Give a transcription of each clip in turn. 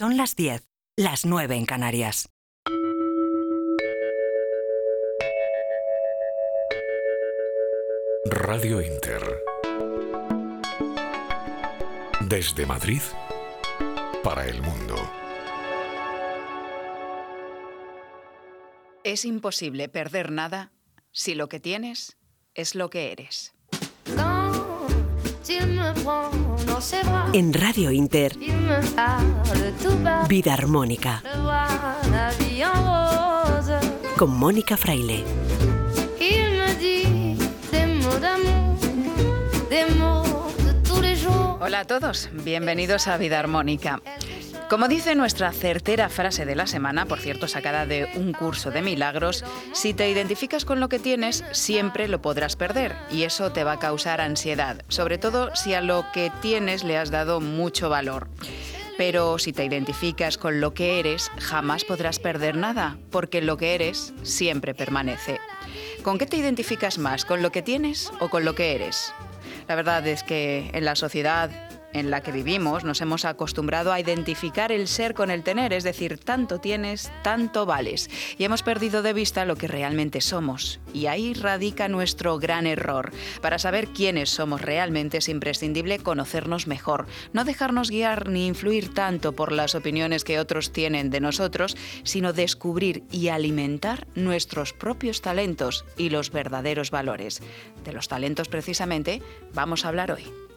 Son las 10, las 9 en Canarias. Radio Inter. Desde Madrid para el mundo. Es imposible perder nada si lo que tienes es lo que eres. En Radio Inter, Vida Armónica. Con Mónica Fraile. Hola a todos, bienvenidos a Vida Armónica. Como dice nuestra certera frase de la semana, por cierto sacada de un curso de milagros, si te identificas con lo que tienes, siempre lo podrás perder y eso te va a causar ansiedad, sobre todo si a lo que tienes le has dado mucho valor. Pero si te identificas con lo que eres, jamás podrás perder nada, porque lo que eres siempre permanece. ¿Con qué te identificas más? ¿Con lo que tienes o con lo que eres? La verdad es que en la sociedad en la que vivimos nos hemos acostumbrado a identificar el ser con el tener, es decir, tanto tienes, tanto vales. Y hemos perdido de vista lo que realmente somos. Y ahí radica nuestro gran error. Para saber quiénes somos realmente es imprescindible conocernos mejor, no dejarnos guiar ni influir tanto por las opiniones que otros tienen de nosotros, sino descubrir y alimentar nuestros propios talentos y los verdaderos valores. De los talentos precisamente vamos a hablar hoy.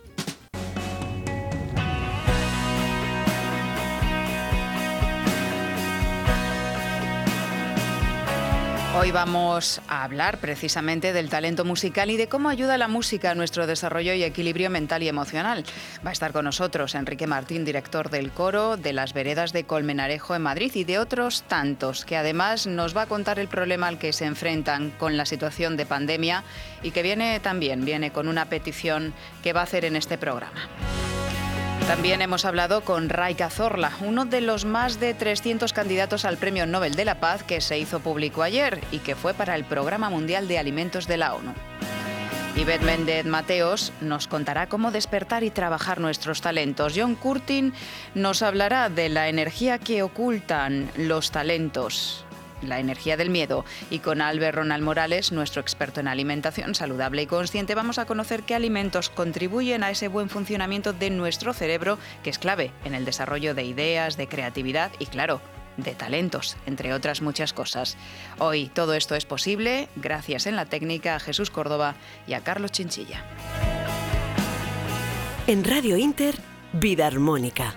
Hoy vamos a hablar precisamente del talento musical y de cómo ayuda la música a nuestro desarrollo y equilibrio mental y emocional. Va a estar con nosotros Enrique Martín, director del coro de las Veredas de Colmenarejo en Madrid y de otros tantos, que además nos va a contar el problema al que se enfrentan con la situación de pandemia y que viene también, viene con una petición que va a hacer en este programa. También hemos hablado con Ray Cazorla, uno de los más de 300 candidatos al Premio Nobel de la Paz que se hizo público ayer y que fue para el Programa Mundial de Alimentos de la ONU. Yvette Méndez Mateos nos contará cómo despertar y trabajar nuestros talentos. John Curtin nos hablará de la energía que ocultan los talentos la energía del miedo. Y con Albert Ronald Morales, nuestro experto en alimentación saludable y consciente, vamos a conocer qué alimentos contribuyen a ese buen funcionamiento de nuestro cerebro, que es clave en el desarrollo de ideas, de creatividad y, claro, de talentos, entre otras muchas cosas. Hoy todo esto es posible gracias en la técnica a Jesús Córdoba y a Carlos Chinchilla. En Radio Inter, Vida Armónica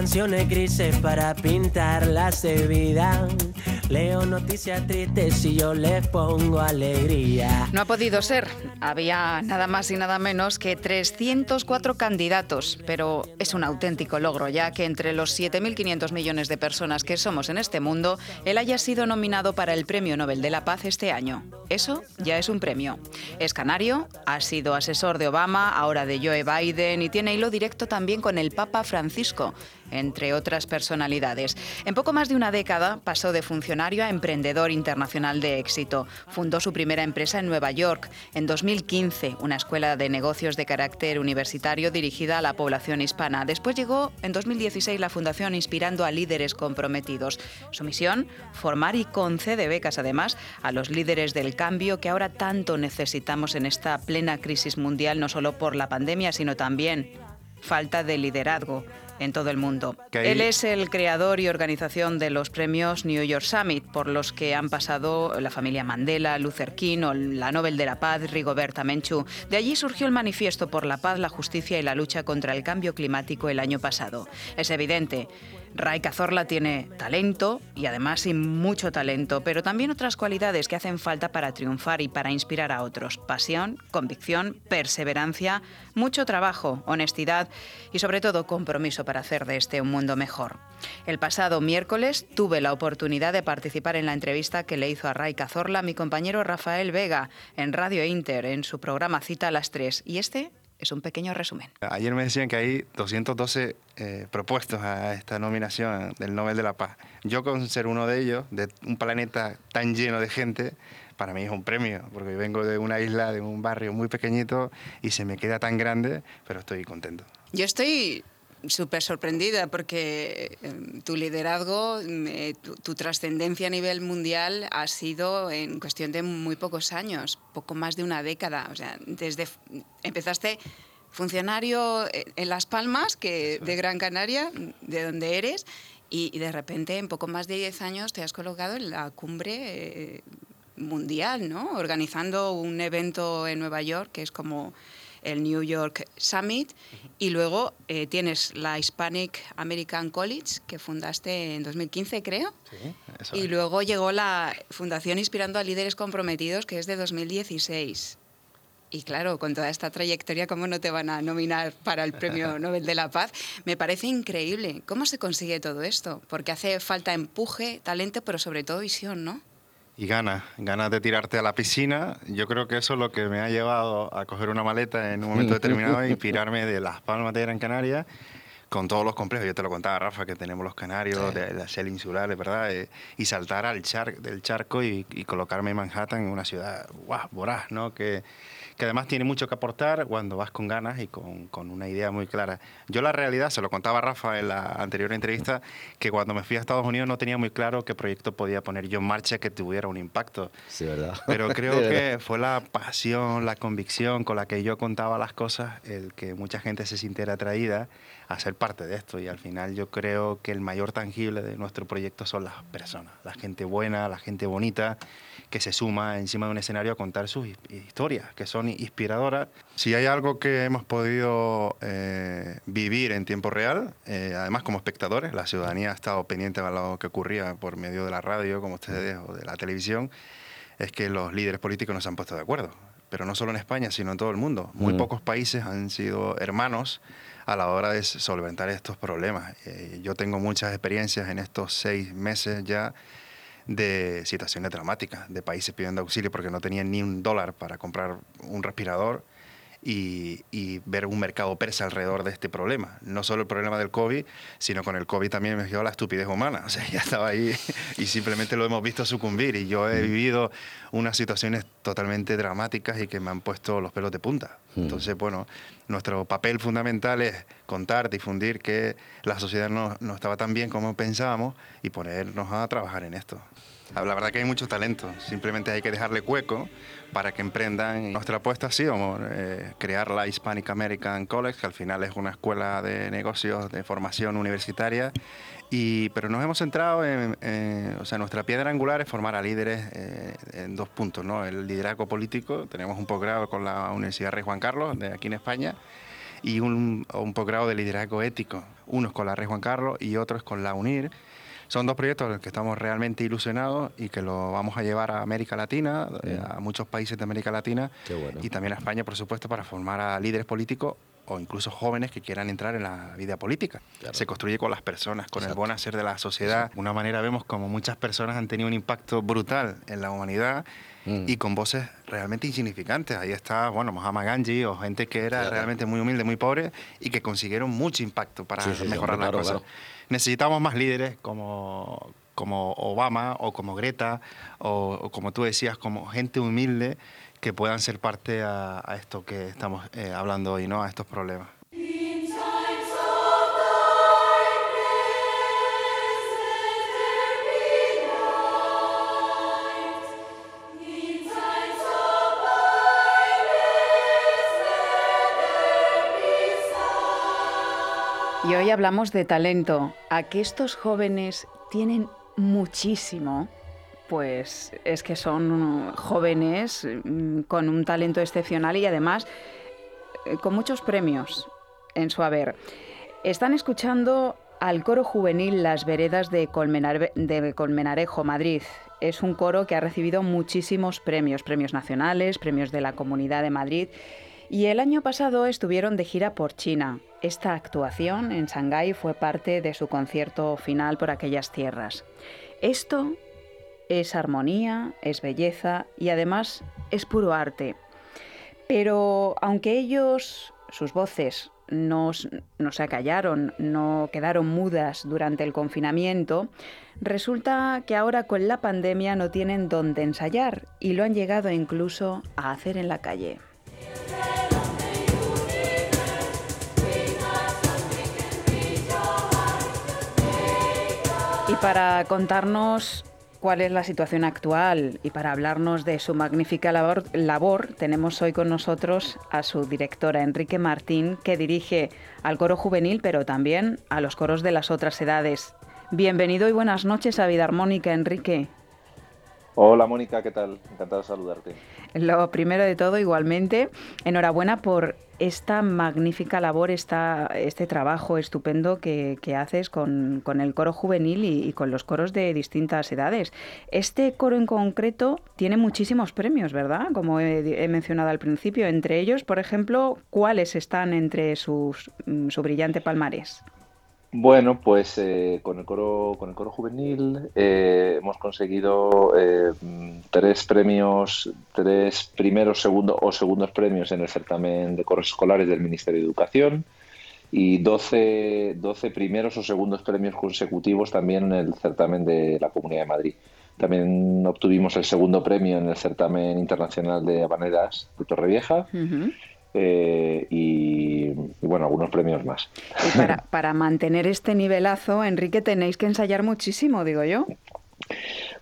canciones grises para pintarlas de vida. Leo noticias tristes y yo les pongo alegría. No ha podido ser. Había nada más y nada menos que 304 candidatos, pero es un auténtico logro, ya que entre los 7.500 millones de personas que somos en este mundo, él haya sido nominado para el Premio Nobel de la Paz este año. Eso ya es un premio. Es canario, ha sido asesor de Obama, ahora de Joe Biden y tiene hilo directo también con el Papa Francisco entre otras personalidades. En poco más de una década pasó de funcionario a emprendedor internacional de éxito. Fundó su primera empresa en Nueva York. En 2015, una escuela de negocios de carácter universitario dirigida a la población hispana. Después llegó en 2016 la fundación Inspirando a Líderes Comprometidos. Su misión, formar y concede becas además a los líderes del cambio que ahora tanto necesitamos en esta plena crisis mundial, no solo por la pandemia, sino también falta de liderazgo en todo el mundo. Él es el creador y organización de los premios New York Summit, por los que han pasado la familia Mandela, Luther King o la Nobel de la Paz, Rigoberta Menchú. De allí surgió el Manifiesto por la Paz, la Justicia y la Lucha contra el Cambio Climático el año pasado. Es evidente Ray Cazorla tiene talento y además mucho talento, pero también otras cualidades que hacen falta para triunfar y para inspirar a otros. Pasión, convicción, perseverancia, mucho trabajo, honestidad y sobre todo compromiso para hacer de este un mundo mejor. El pasado miércoles tuve la oportunidad de participar en la entrevista que le hizo a Ray Cazorla mi compañero Rafael Vega en Radio Inter en su programa Cita a las 3 y este es un pequeño resumen. Ayer me decían que hay 212 eh, propuestos a esta nominación del Nobel de la Paz. Yo con ser uno de ellos, de un planeta tan lleno de gente, para mí es un premio, porque vengo de una isla, de un barrio muy pequeñito y se me queda tan grande, pero estoy contento. Yo estoy súper sorprendida porque em, tu liderazgo, mm, eh, tu, trascendencia a nivel mundial ha sido en cuestión de muy pocos años, poco más de una década. O sea, desde empezaste funcionario eh, en Las Palmas, que de Gran Canaria, de donde eres, y, de repente en poco más de 10 años te has colocado en la cumbre eh, mundial, ¿no? Organizando un evento en Nueva York que es como el New York Summit, y luego eh, tienes la Hispanic American College, que fundaste en 2015, creo. Sí, eso y luego llegó la Fundación Inspirando a Líderes Comprometidos, que es de 2016. Y claro, con toda esta trayectoria, ¿cómo no te van a nominar para el Premio Nobel de la Paz? Me parece increíble. ¿Cómo se consigue todo esto? Porque hace falta empuje, talento, pero sobre todo visión, ¿no? Y ganas, ganas de tirarte a la piscina. Yo creo que eso es lo que me ha llevado a coger una maleta en un momento determinado e inspirarme de Las Palmas de Gran Canaria con todos los complejos. Yo te lo contaba, Rafa, que tenemos los canarios, de las insulares, ¿verdad? Eh, y saltar al char del charco y, y, colocarme en Manhattan, en una ciudad guau, voraz, ¿no? Que, que además tiene mucho que aportar cuando vas con ganas y con, con, una idea muy clara. Yo la realidad, se lo contaba Rafa en la anterior entrevista, que cuando me fui a Estados Unidos no tenía muy claro qué proyecto podía poner yo en marcha que tuviera un impacto. Sí, ¿verdad? Pero creo que fue la pasión, la convicción con la que yo contaba las cosas, el que mucha gente se sintiera atraída a ser parte de esto. Y al final yo creo que el mayor tangible de nuestro proyecto son las personas, la gente buena, la gente bonita que se suma encima de un escenario a contar sus historias, que son inspiradoras. Si hay algo que hemos podido eh, vivir en tiempo real, eh, además como espectadores, la ciudadanía ha estado pendiente de lo que ocurría por medio de la radio, como ustedes, o de la televisión, es que los líderes políticos no se han puesto de acuerdo. Pero no solo en España, sino en todo el mundo. Muy mm. pocos países han sido hermanos a la hora de solventar estos problemas. Eh, yo tengo muchas experiencias en estos seis meses ya de situaciones dramáticas, de países pidiendo auxilio porque no tenían ni un dólar para comprar un respirador y, ver un mercado persa alrededor de este problema. No solo el problema del COVID, sino con el COVID también me dio la estupidez humana. O sea, ya estaba ahí y simplemente lo hemos visto sucumbir. Y yo he vivido unas situaciones totalmente dramáticas y que me han puesto los pelos de punta. Entonces, bueno, nuestro papel fundamental es contar, difundir que la sociedad no, no estaba tan bien como pensábamos y ponernos a trabajar en esto. La verdad que hay mucho talento, simplemente hay que dejarle cueco para que emprendan. Nuestra apuesta ha sido eh, crear la Hispanic American College, que al final es una escuela de negocios de formación universitaria, y, pero nos hemos centrado en, o sea, nuestra piedra angular es formar a líderes eh, en dos puntos, ¿no? El liderazgo político, tenemos un posgrado con la Universidad Rey Juan Carlos, de aquí en España, y un, un posgrado de liderazgo ético, uno es con la Rey Juan Carlos y otro es con la UNIR, son dos proyectos en los que estamos realmente ilusionados y que lo vamos a llevar a América Latina, eh, a muchos países de América Latina. Y también a España, por supuesto, para formar a líderes políticos o incluso jóvenes que quieran entrar en la vida política. Se construye con las personas, con el buen hacer de la sociedad. De una manera vemos como muchas personas han tenido un impacto brutal en la humanidad mm. y con voces realmente insignificantes. Ahí está, bueno, Mahatma Gandhi o gente que era realmente muy humilde, muy pobre y que consiguieron mucho impacto para mejorar las cosas necesitamos más líderes como, como Obama o como Greta o, como tú decías, como gente humilde que puedan ser parte a, esto que estamos eh, hablando hoy, ¿no? a estos problemas. Y hoy hablamos de talento. A que estos jóvenes tienen muchísimo, pues es que son jóvenes mm, con un talento excepcional y además eh, con muchos premios en su haber. Están escuchando al coro juvenil Las Veredas de, de Colmenarejo, Madrid. Es un coro que ha recibido muchísimos premios, premios nacionales, premios de la Comunidad de Madrid y el año pasado estuvieron de gira por China. Esta actuación en Shanghái fue parte de su concierto final por aquellas tierras. Esto es armonía, es belleza y además es puro arte. Pero aunque ellos sus voces no, no se acallaron, no quedaron mudas durante el confinamiento, resulta que ahora con la pandemia no tienen dónde ensayar y lo han llegado incluso a hacer en la calle. Y para contarnos cuál es la situación actual y para hablarnos de su magnífica labor, tenemos hoy con nosotros a su directora Enrique Martín, que dirige al coro juvenil, pero también a los coros de las otras edades. Bienvenido y buenas noches a Vida Armónica, Enrique. Hola Mónica, ¿qué tal? Encantado de saludarte. Lo primero de todo, igualmente, enhorabuena por esta magnífica labor, esta, este trabajo estupendo que, haces con, el coro juvenil y, con los coros de distintas edades. Este coro en concreto tiene muchísimos premios, ¿verdad? Como he, mencionado al principio. Entre ellos, por ejemplo, ¿cuáles están entre sus, su brillante palmarés? Bueno, pues eh, con el coro con el coro juvenil eh, hemos conseguido eh, tres premios, tres primeros, segundos o segundos premios en el certamen de coros escolares del Ministerio de Educación y 12, 12 primeros o segundos premios consecutivos también en el certamen de la Comunidad de Madrid. También obtuvimos el segundo premio en el certamen internacional de habaneras de Torrevieja. Eh, y, bueno, algunos premios más. Y para, para mantener este nivelazo, Enrique, tenéis que ensayar muchísimo, digo yo.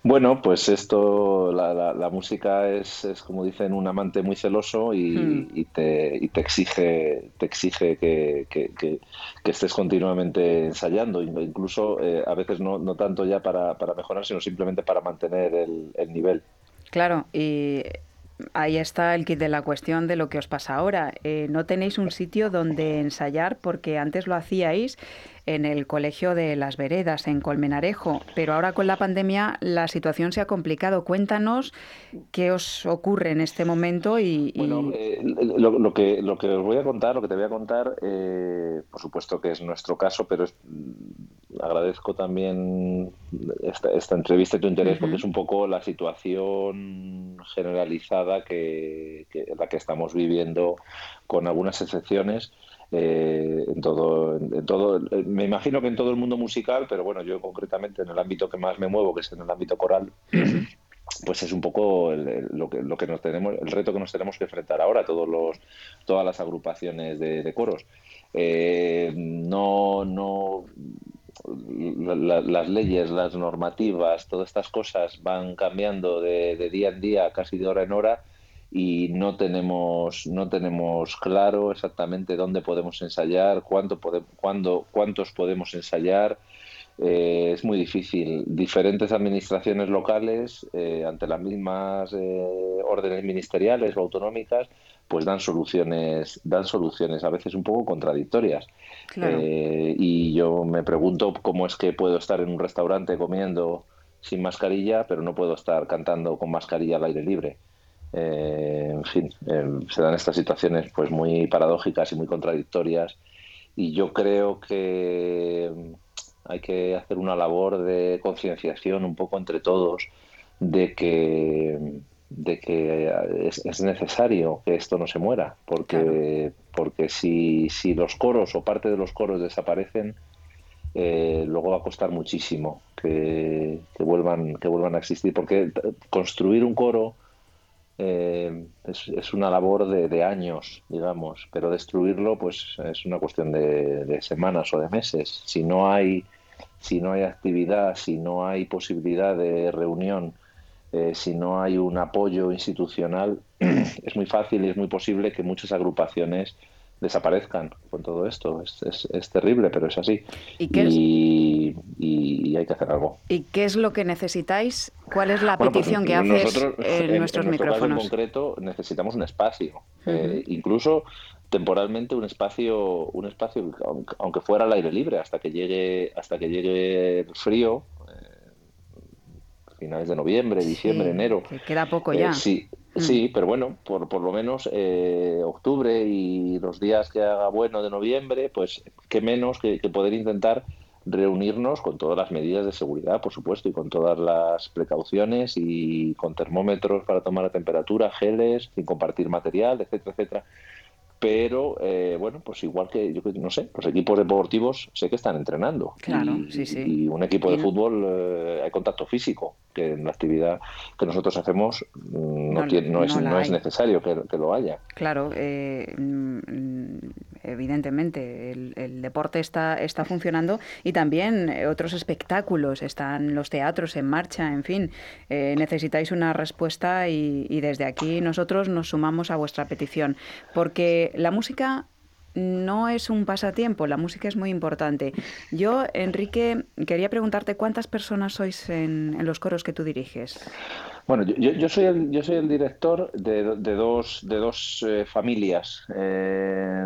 Bueno, pues esto, la, la, música es, es, como dicen, un amante muy celoso y, hmm. te, y te, exige, te exige que, que, estés continuamente ensayando, incluso eh, a veces no, no tanto ya para, para, mejorar, sino simplemente para mantener el, el nivel. Claro, y ahí está el kit de la cuestión de lo que os pasa ahora. Eh, no tenéis un sitio donde ensayar porque antes lo hacíais en el Colegio de las Veredas, en Colmenarejo, pero ahora con la pandemia la situación se ha complicado. Cuéntanos qué os ocurre en este momento y... Bueno, eh, lo, que, lo que os voy a contar, lo que te voy a contar, eh, por supuesto que es nuestro caso, pero mm, agradezco también esta, entrevista y tu interés porque es un poco la situación generalizada que, que, la que estamos viviendo con algunas excepciones eh, en todo, en todo, me imagino que en todo el mundo musical, pero bueno, yo concretamente en el ámbito que más me muevo, que es en el ámbito coral, pues es un poco lo, que, lo que nos tenemos, el reto que nos tenemos que enfrentar ahora, todos los, todas las agrupaciones de, coros. Eh, no, no, las leyes, las normativas, todas estas cosas van cambiando de, de, día en día, casi de hora en hora, y no tenemos, no tenemos claro exactamente dónde podemos ensayar, cuánto cuándo, cuántos podemos ensayar. Eh, es muy difícil. Diferentes administraciones locales, eh, ante las mismas eh, órdenes ministeriales o autonómicas, pues dan soluciones, dan soluciones a veces un poco contradictorias. y yo me pregunto cómo es que puedo estar en un restaurante comiendo sin mascarilla, pero no puedo estar cantando con mascarilla al aire libre. Eh, en fin, eh, se dan estas situaciones pues muy paradójicas y muy contradictorias. Y yo creo que hay que hacer una labor de concienciación un poco entre todos de que de que es, necesario que esto no se muera porque porque si, si los coros o parte de los coros desaparecen eh, luego va a costar muchísimo que, que, vuelvan que vuelvan a existir. Porque construir un coro eh, es, una labor de, años, digamos, pero destruirlo pues es una cuestión de, semanas o de meses. Si no hay si no hay actividad, si no hay posibilidad de reunión, eh, si no hay un apoyo institucional, es muy fácil y es muy posible que muchas agrupaciones desaparezcan con todo esto. Es, es, terrible, pero es así. ¿Y, y, hay que hacer algo. ¿Y qué es lo que necesitáis? ¿Cuál es la pues petición que haces en, nuestros micrófonos? en concreto necesitamos un espacio, eh, incluso temporalmente un espacio, un espacio aunque fuera al aire libre hasta que llegue hasta que llegue el frío. Eh, finales de noviembre, diciembre, enero. queda poco ya. Eh, sí. Sí, pero bueno, por, por lo menos eh, octubre y los días que haga bueno de noviembre, pues qué menos que, poder intentar reunirnos con todas las medidas de seguridad, por supuesto, y con todas las precauciones y con termómetros para tomar la temperatura, geles, sin compartir material, etcétera, etcétera. Pero eh, bueno, pues igual que yo no sé, los equipos deportivos sé que están entrenando. Claro, y, sí, sí. Y un equipo de fútbol eh, hay contacto físico, que en la actividad que nosotros hacemos mm, no, tiene, no, es, no es necesario que, lo haya. Claro, eh, mm, evidentemente el, deporte está, está funcionando y también otros espectáculos, están los teatros en marcha, en fin, necesitáis una respuesta y, y desde aquí nosotros nos sumamos a vuestra petición, porque la música no es un pasatiempo, la música es muy importante. Yo, Enrique, quería preguntarte cuántas personas sois en, los coros que tú diriges. Bueno, yo, soy, el, yo soy el director de, dos, de dos eh, familias. Eh,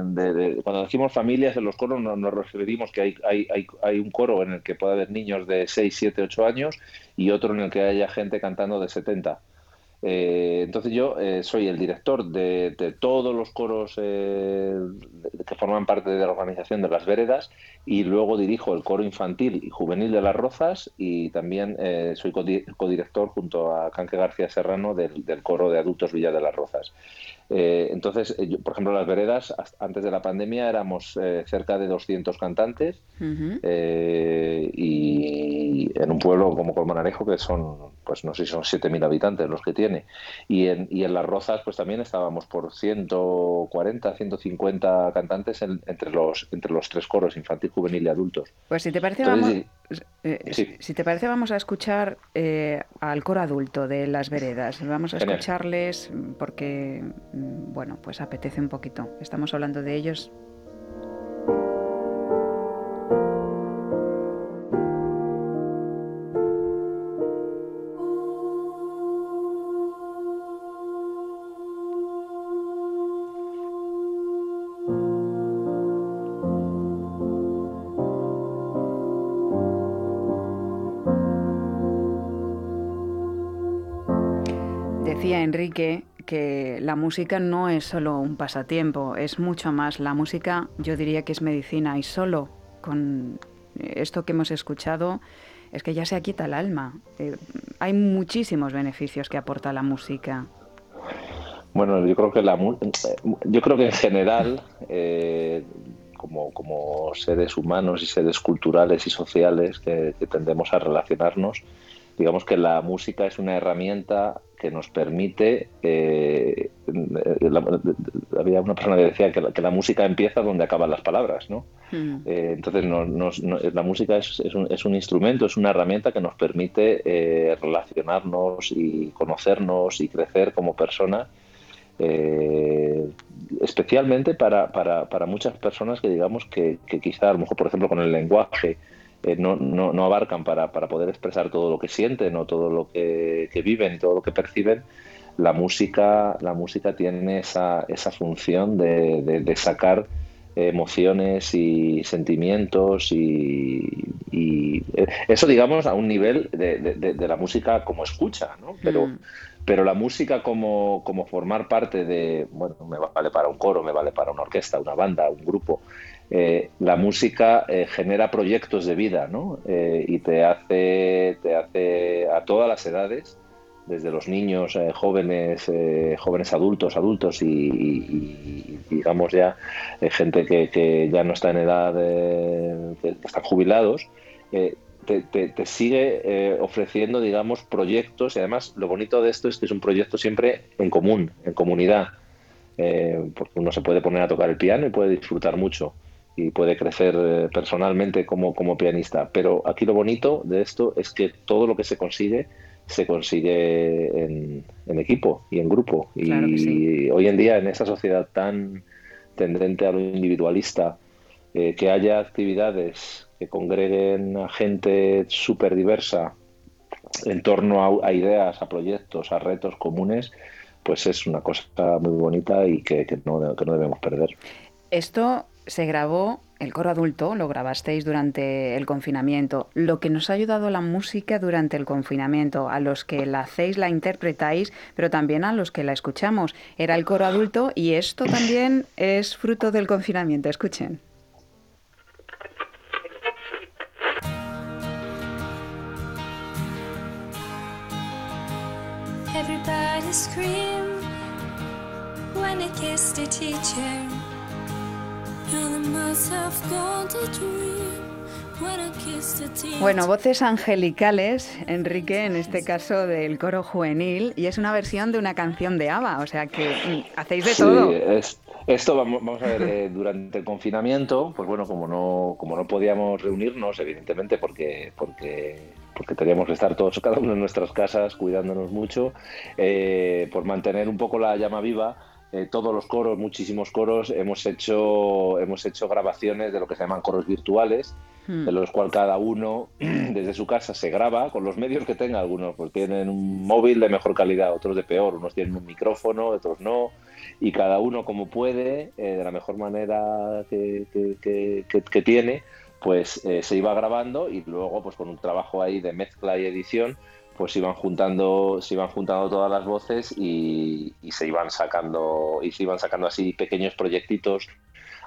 cuando decimos familias en los coros nos, referimos que hay, hay, hay, un coro en el que puede haber niños de 6, 7, 8 años y otro en el que haya gente cantando de 70. Eh, entonces yo eh, soy el director de, todos los coros eh, que forman parte de la organización de las veredas y luego dirijo el coro infantil y juvenil de las Rozas y también soy codirector junto a Canque García Serrano del, del, coro de adultos Villa de las Rozas. entonces, por ejemplo, las veredas antes de la pandemia éramos cerca de 200 cantantes y en un pueblo como Colmanarejo que son, pues no sé si son 7.000 habitantes los que tiene y en, y en Las Rozas, pues también estábamos por 140, 150 cantantes entre, los, entre los tres coros, infantil, juvenil y adultos. Pues si te parece, vamos, eh, si te parece, vamos a escuchar eh, al coro adulto de Las Veredas. Vamos a escucharles porque, mm, bueno, pues apetece un poquito. Estamos hablando de ellos Que la música no es solo un pasatiempo, es mucho más. La música yo diría que es medicina y solo con esto que hemos escuchado es que ya se quita el alma. Eh, hay muchísimos beneficios que aporta la música. Bueno, yo creo que la yo creo que en general eh, como, como, seres humanos y seres culturales y sociales que tendemos a relacionarnos, digamos que la música es una herramienta que nos permite, eh, había una persona que decía que la, música empieza donde acaban las palabras, ¿no? Hmm. Eh, entonces la música es, un, instrumento, es una herramienta que nos permite eh, relacionarnos y conocernos y crecer como personas, especialmente para, para, muchas personas que digamos que, que quizá a lo mejor, por ejemplo, con el lenguaje, eh, no, no, no, abarcan para, para, poder expresar todo lo que sienten o todo lo que, viven y todo lo que perciben, la música, la música tiene esa, esa función de, sacar emociones y sentimientos y, eso digamos a un nivel de, la música como escucha, ¿no? Pero, mm. pero la música como, como formar parte de, bueno, me vale para un coro, me vale para una orquesta, una banda, un grupo, eh, la música eh, genera proyectos de vida, ¿no? Eh, y te hace, te hace a todas las edades, desde los niños, jóvenes, jóvenes adultos, adultos y, digamos ya gente que, ya no está en edad, que están jubilados, te, sigue ofreciendo, digamos, proyectos y además lo bonito de esto es que es un proyecto siempre en común, en comunidad, porque uno se puede poner a tocar el piano y puede disfrutar mucho y puede crecer eh, personalmente como, como pianista. Pero aquí lo bonito de esto es que todo lo que se consigue se consigue en, equipo y en grupo. y hoy en día en esa sociedad tan tendente a lo individualista, eh, que haya actividades que congreguen a gente súper diversa en torno a, ideas, a proyectos, a retos comunes, pues es una cosa muy bonita y que, que, no, que no debemos perder. Esto se grabó, el coro adulto lo grabasteis durante el confinamiento. Lo que nos ha ayudado la música durante el confinamiento, a los que la hacéis, la interpretáis, pero también a los que la escuchamos, era el coro adulto y esto también es fruto del confinamiento. Escuchen. Everybody when teacher. Bueno, voces angelicales, Enrique, en este caso del coro juvenil, y es una versión de una canción de ABBA, o sea que mm, hacéis de todo. esto vamos, a ver, eh, durante el confinamiento, pues bueno, como no, como no podíamos reunirnos, evidentemente, porque, porque, porque teníamos que estar todos, cada uno en nuestras casas, cuidándonos mucho, eh, por mantener un poco la llama viva, eh, todos los coros, muchísimos coros, hemos hecho, hemos hecho grabaciones de lo que se llaman coros virtuales, hmm. de los cuales cada uno desde su casa se graba con los medios que tenga. Algunos pues tienen un móvil de mejor calidad, otros de peor, unos tienen un micrófono, otros no, y cada uno como puede, eh, de la mejor manera que, que, tiene, pues eh, se iba grabando y luego pues con un trabajo ahí de mezcla y edición pues iban juntando, se iban juntando todas las voces y, se iban sacando, y se iban sacando así pequeños proyectitos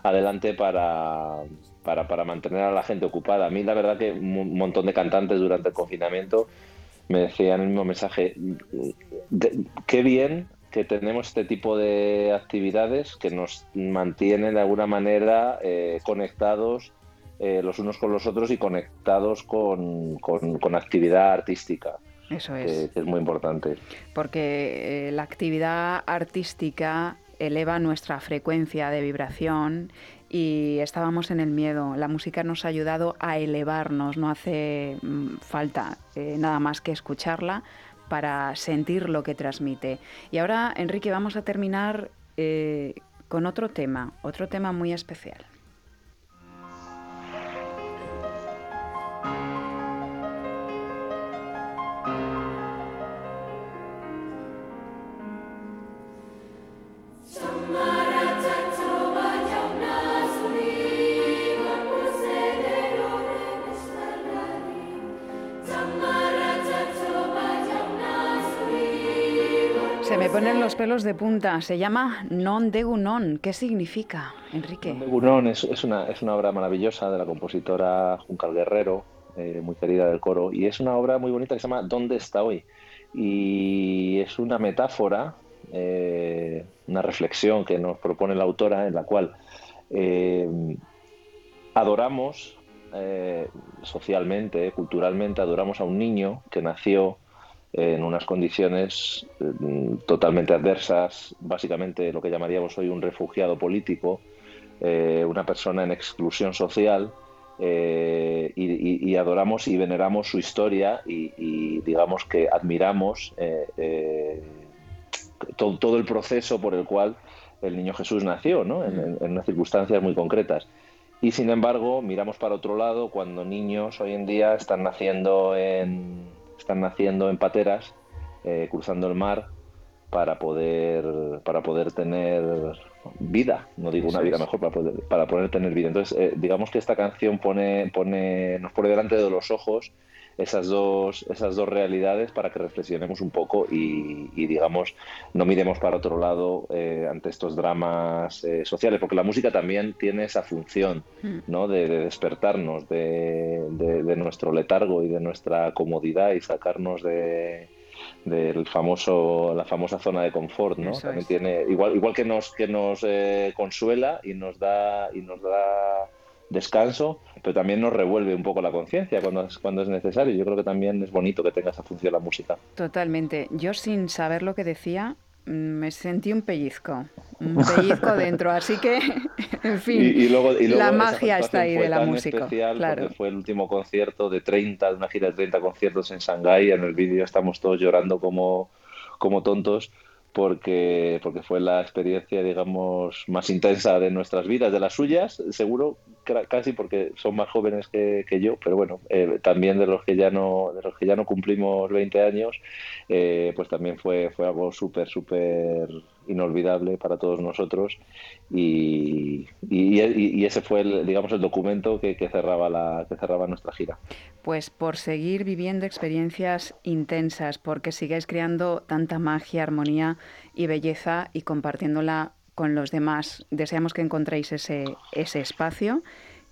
adelante para, para, mantener a la gente ocupada. A mí la verdad que un montón de cantantes durante el confinamiento me decían el mismo mensaje, qué bien que tenemos este tipo de actividades que nos mantienen de alguna manera eh, conectados eh, los unos con los otros y conectados con, con actividad artística. Eso es. Que, es muy importante. Porque eh, la actividad artística eleva nuestra frecuencia de vibración y estábamos en el miedo. La música nos ha ayudado a elevarnos, no hace mm, falta eh, nada más que escucharla para sentir lo que transmite. Y ahora, Enrique, vamos a terminar eh, con otro tema, otro tema muy especial. Ponen los pelos de punta. Se llama Non de Gunon. ¿Qué significa, Enrique? Non de Gunon es, una, es una obra maravillosa de la compositora Juncal Guerrero, eh, muy querida del coro, y es una obra muy bonita que se llama ¿Dónde está hoy? Y es una metáfora, eh, una reflexión que nos propone la autora en la cual eh, adoramos socialmente, culturalmente, adoramos a un niño que nació en unas condiciones mm, totalmente adversas, básicamente lo que llamaríamos hoy un refugiado político, eh, una persona en exclusión social, eh, y, adoramos y veneramos su historia y, digamos que admiramos eh, todo, el proceso por el cual el niño Jesús nació, ¿no? en, en, unas circunstancias muy concretas. Y sin embargo, miramos para otro lado cuando niños hoy en día están naciendo en, están naciendo en pateras, eh, cruzando el mar para poder, para poder tener vida, no digo una vida mejor, para poder, para poder tener vida. Entonces, eh, digamos que esta canción pone, pone, nos pone delante de los ojos esas dos, esas dos realidades para que reflexionemos un poco y, digamos, no miremos para otro lado eh, ante estos dramas eh, sociales, porque la música también tiene esa función hmm. ¿no? de, despertarnos de, nuestro letargo y de nuestra comodidad y sacarnos de del famoso la famosa zona de confort no también tiene igual igual que nos que nos eh, consuela y nos da y nos da descanso, pero también nos revuelve un poco la conciencia cuando, cuando es necesario. Yo creo que también es bonito que tenga esa función la música. Totalmente. Yo sin saber lo que decía, mm, me sentí un pellizco, un pellizco dentro, así que, en fin, la magia está ahí de la música. Claro. Fue el último concierto de 30, de una gira de 30 conciertos en Shanghái, en el vídeo estamos todos llorando como, como tontos porque, porque fue la experiencia, digamos, más intensa de nuestras vidas, de las suyas, seguro, casi porque son más jóvenes que, yo, pero bueno, eh, también de los que ya no, de los que ya no cumplimos 20 años, eh, pues también fue, fue algo súper, súper inolvidable para todos nosotros. Y, ese fue el, digamos el documento que, cerraba la que cerraba nuestra gira. Pues por seguir viviendo experiencias intensas porque sigáis creando tanta magia armonía y belleza y compartiéndola con los demás deseamos que encontréis ese ese espacio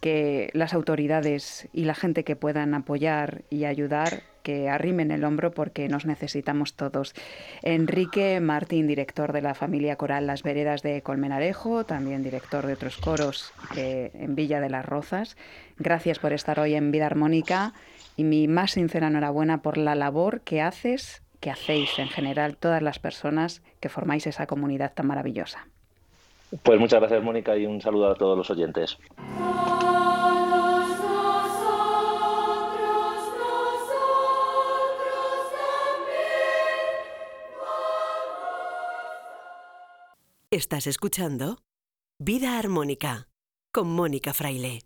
que las autoridades y la gente que puedan apoyar y ayudar que arrimen el hombro porque nos necesitamos todos. Enrique Martín, director de la familia coral Las Veredas de Colmenarejo, también director de otros coros eh, en Villa de las Rozas. Gracias por estar hoy en Vida Armónica y mi más sincera enhorabuena por la labor que haces, que hacéis en general todas las personas que formáis esa comunidad tan maravillosa. Pues muchas gracias, Mónica, y un saludo a todos los oyentes. Estás escuchando Vida Armónica con Mónica Fraile.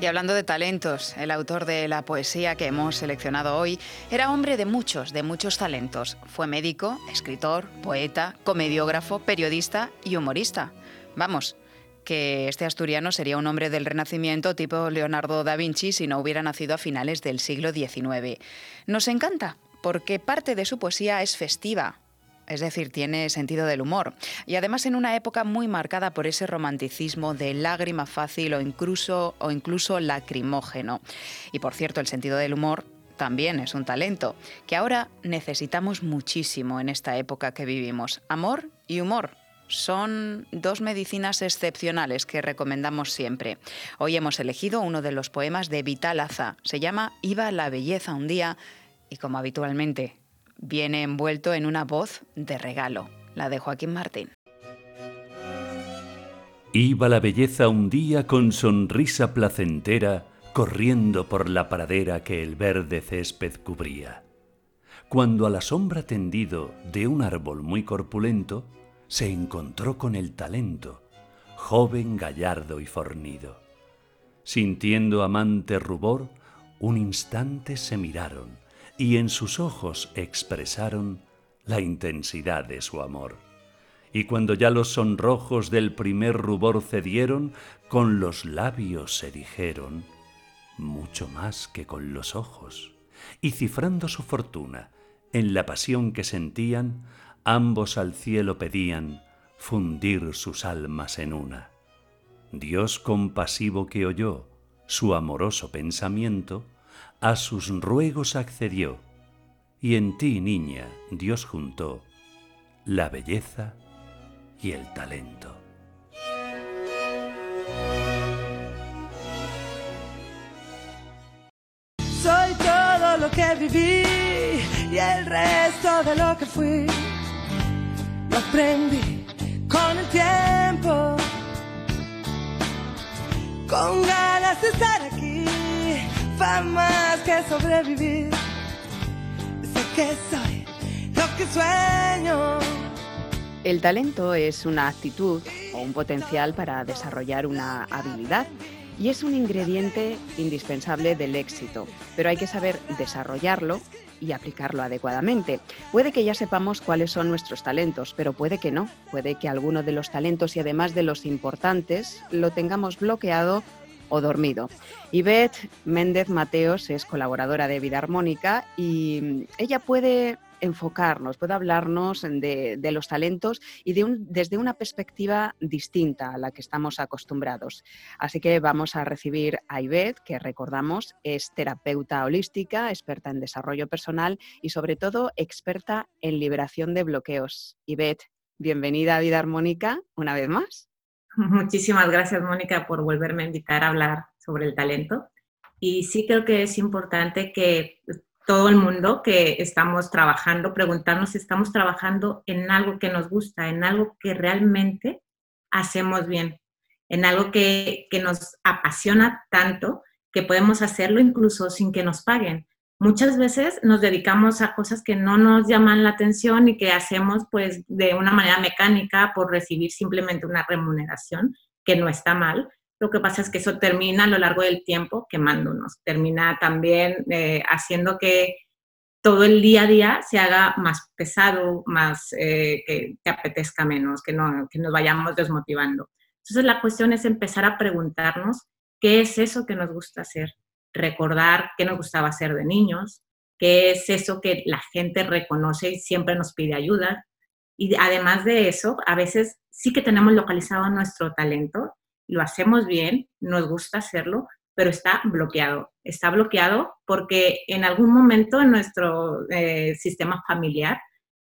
Y hablando de talentos, el autor de la poesía que hemos seleccionado hoy era hombre de muchos, de muchos talentos. Fue médico, escritor, poeta, comediógrafo, periodista y humorista. Vamos, que este asturiano sería un hombre del Renacimiento tipo Leonardo da Vinci si no hubiera nacido a finales del siglo XIX. Nos encanta, porque parte de su poesía es festiva, es decir, tiene sentido del humor. Y además en una época muy marcada por ese romanticismo de lágrima fácil o incluso, o incluso lacrimógeno. Y por cierto, el sentido del humor también es un talento, que ahora necesitamos muchísimo en esta época que vivimos. Amor y humor. Son dos medicinas excepcionales que recomendamos siempre. Hoy hemos elegido uno de los poemas de Vital Aza. Se llama Iba la belleza un día y como habitualmente viene envuelto en una voz de regalo, la de Joaquín Martín. Iba la belleza un día con sonrisa placentera, corriendo por la pradera que el verde césped cubría. Cuando a la sombra tendido de un árbol muy corpulento, se encontró con el talento, joven, gallardo y fornido. Sintiendo amante rubor, un instante se miraron, y en sus ojos expresaron la intensidad de su amor. Y cuando ya los sonrojos del primer rubor cedieron, con los labios se dijeron, mucho más que con los ojos, y cifrando su fortuna en la pasión que sentían, ambos al cielo pedían fundir sus almas en una. Dios compasivo que oyó su amoroso pensamiento, a sus ruegos accedió, y en ti, niña, Dios juntó la belleza y el talento. Soy todo lo que viví y el resto de lo que fui. Lo aprendí con el tiempo, con ganas de estar aquí más que sobrevivir. Sé que soy lo que sueño. El talento es una actitud o un potencial para desarrollar una habilidad y es un ingrediente indispensable del éxito, pero hay que saber desarrollarlo y aplicarlo adecuadamente. Puede que ya sepamos cuáles son nuestros talentos, pero puede que no. Puede que alguno de los talentos y además de los importantes lo tengamos bloqueado o dormido. Ivette Méndez Mateos es colaboradora de Vida Armónica y ella puede enfocarnos, puede hablarnos de, los talentos y de un, desde una perspectiva distinta a la que estamos acostumbrados. Así que vamos a recibir a Ivette, que recordamos es terapeuta holística, experta en desarrollo personal y sobre todo experta en liberación de bloqueos. Ivette, bienvenida a Vida Armónica una vez más. Muchísimas gracias, Mónica, por volverme a invitar a hablar sobre el talento. Y sí creo que es importante que todo el mundo que estamos trabajando, preguntarnos si estamos trabajando en algo que nos gusta, en algo que realmente hacemos bien, en algo que, que nos apasiona tanto que podemos hacerlo incluso sin que nos paguen muchas veces nos dedicamos a cosas que no nos llaman la atención y que hacemos pues de una manera mecánica por recibir simplemente una remuneración, que no está mal. Lo que pasa es que eso termina a lo largo del tiempo quemándonos, termina también eh, haciendo que todo el día a día se haga más pesado, más eh, que te apetezca menos, que, no, que nos vayamos desmotivando. Entonces la cuestión es empezar a preguntarnos qué es eso que nos gusta hacer, recordar qué nos gustaba hacer de niños, qué es eso que la gente reconoce y siempre nos pide ayuda, Y además de eso, a veces sí que tenemos localizado nuestro talento, lo hacemos bien, nos gusta hacerlo, pero está bloqueado. Está bloqueado porque en algún momento en nuestro eh, sistema familiar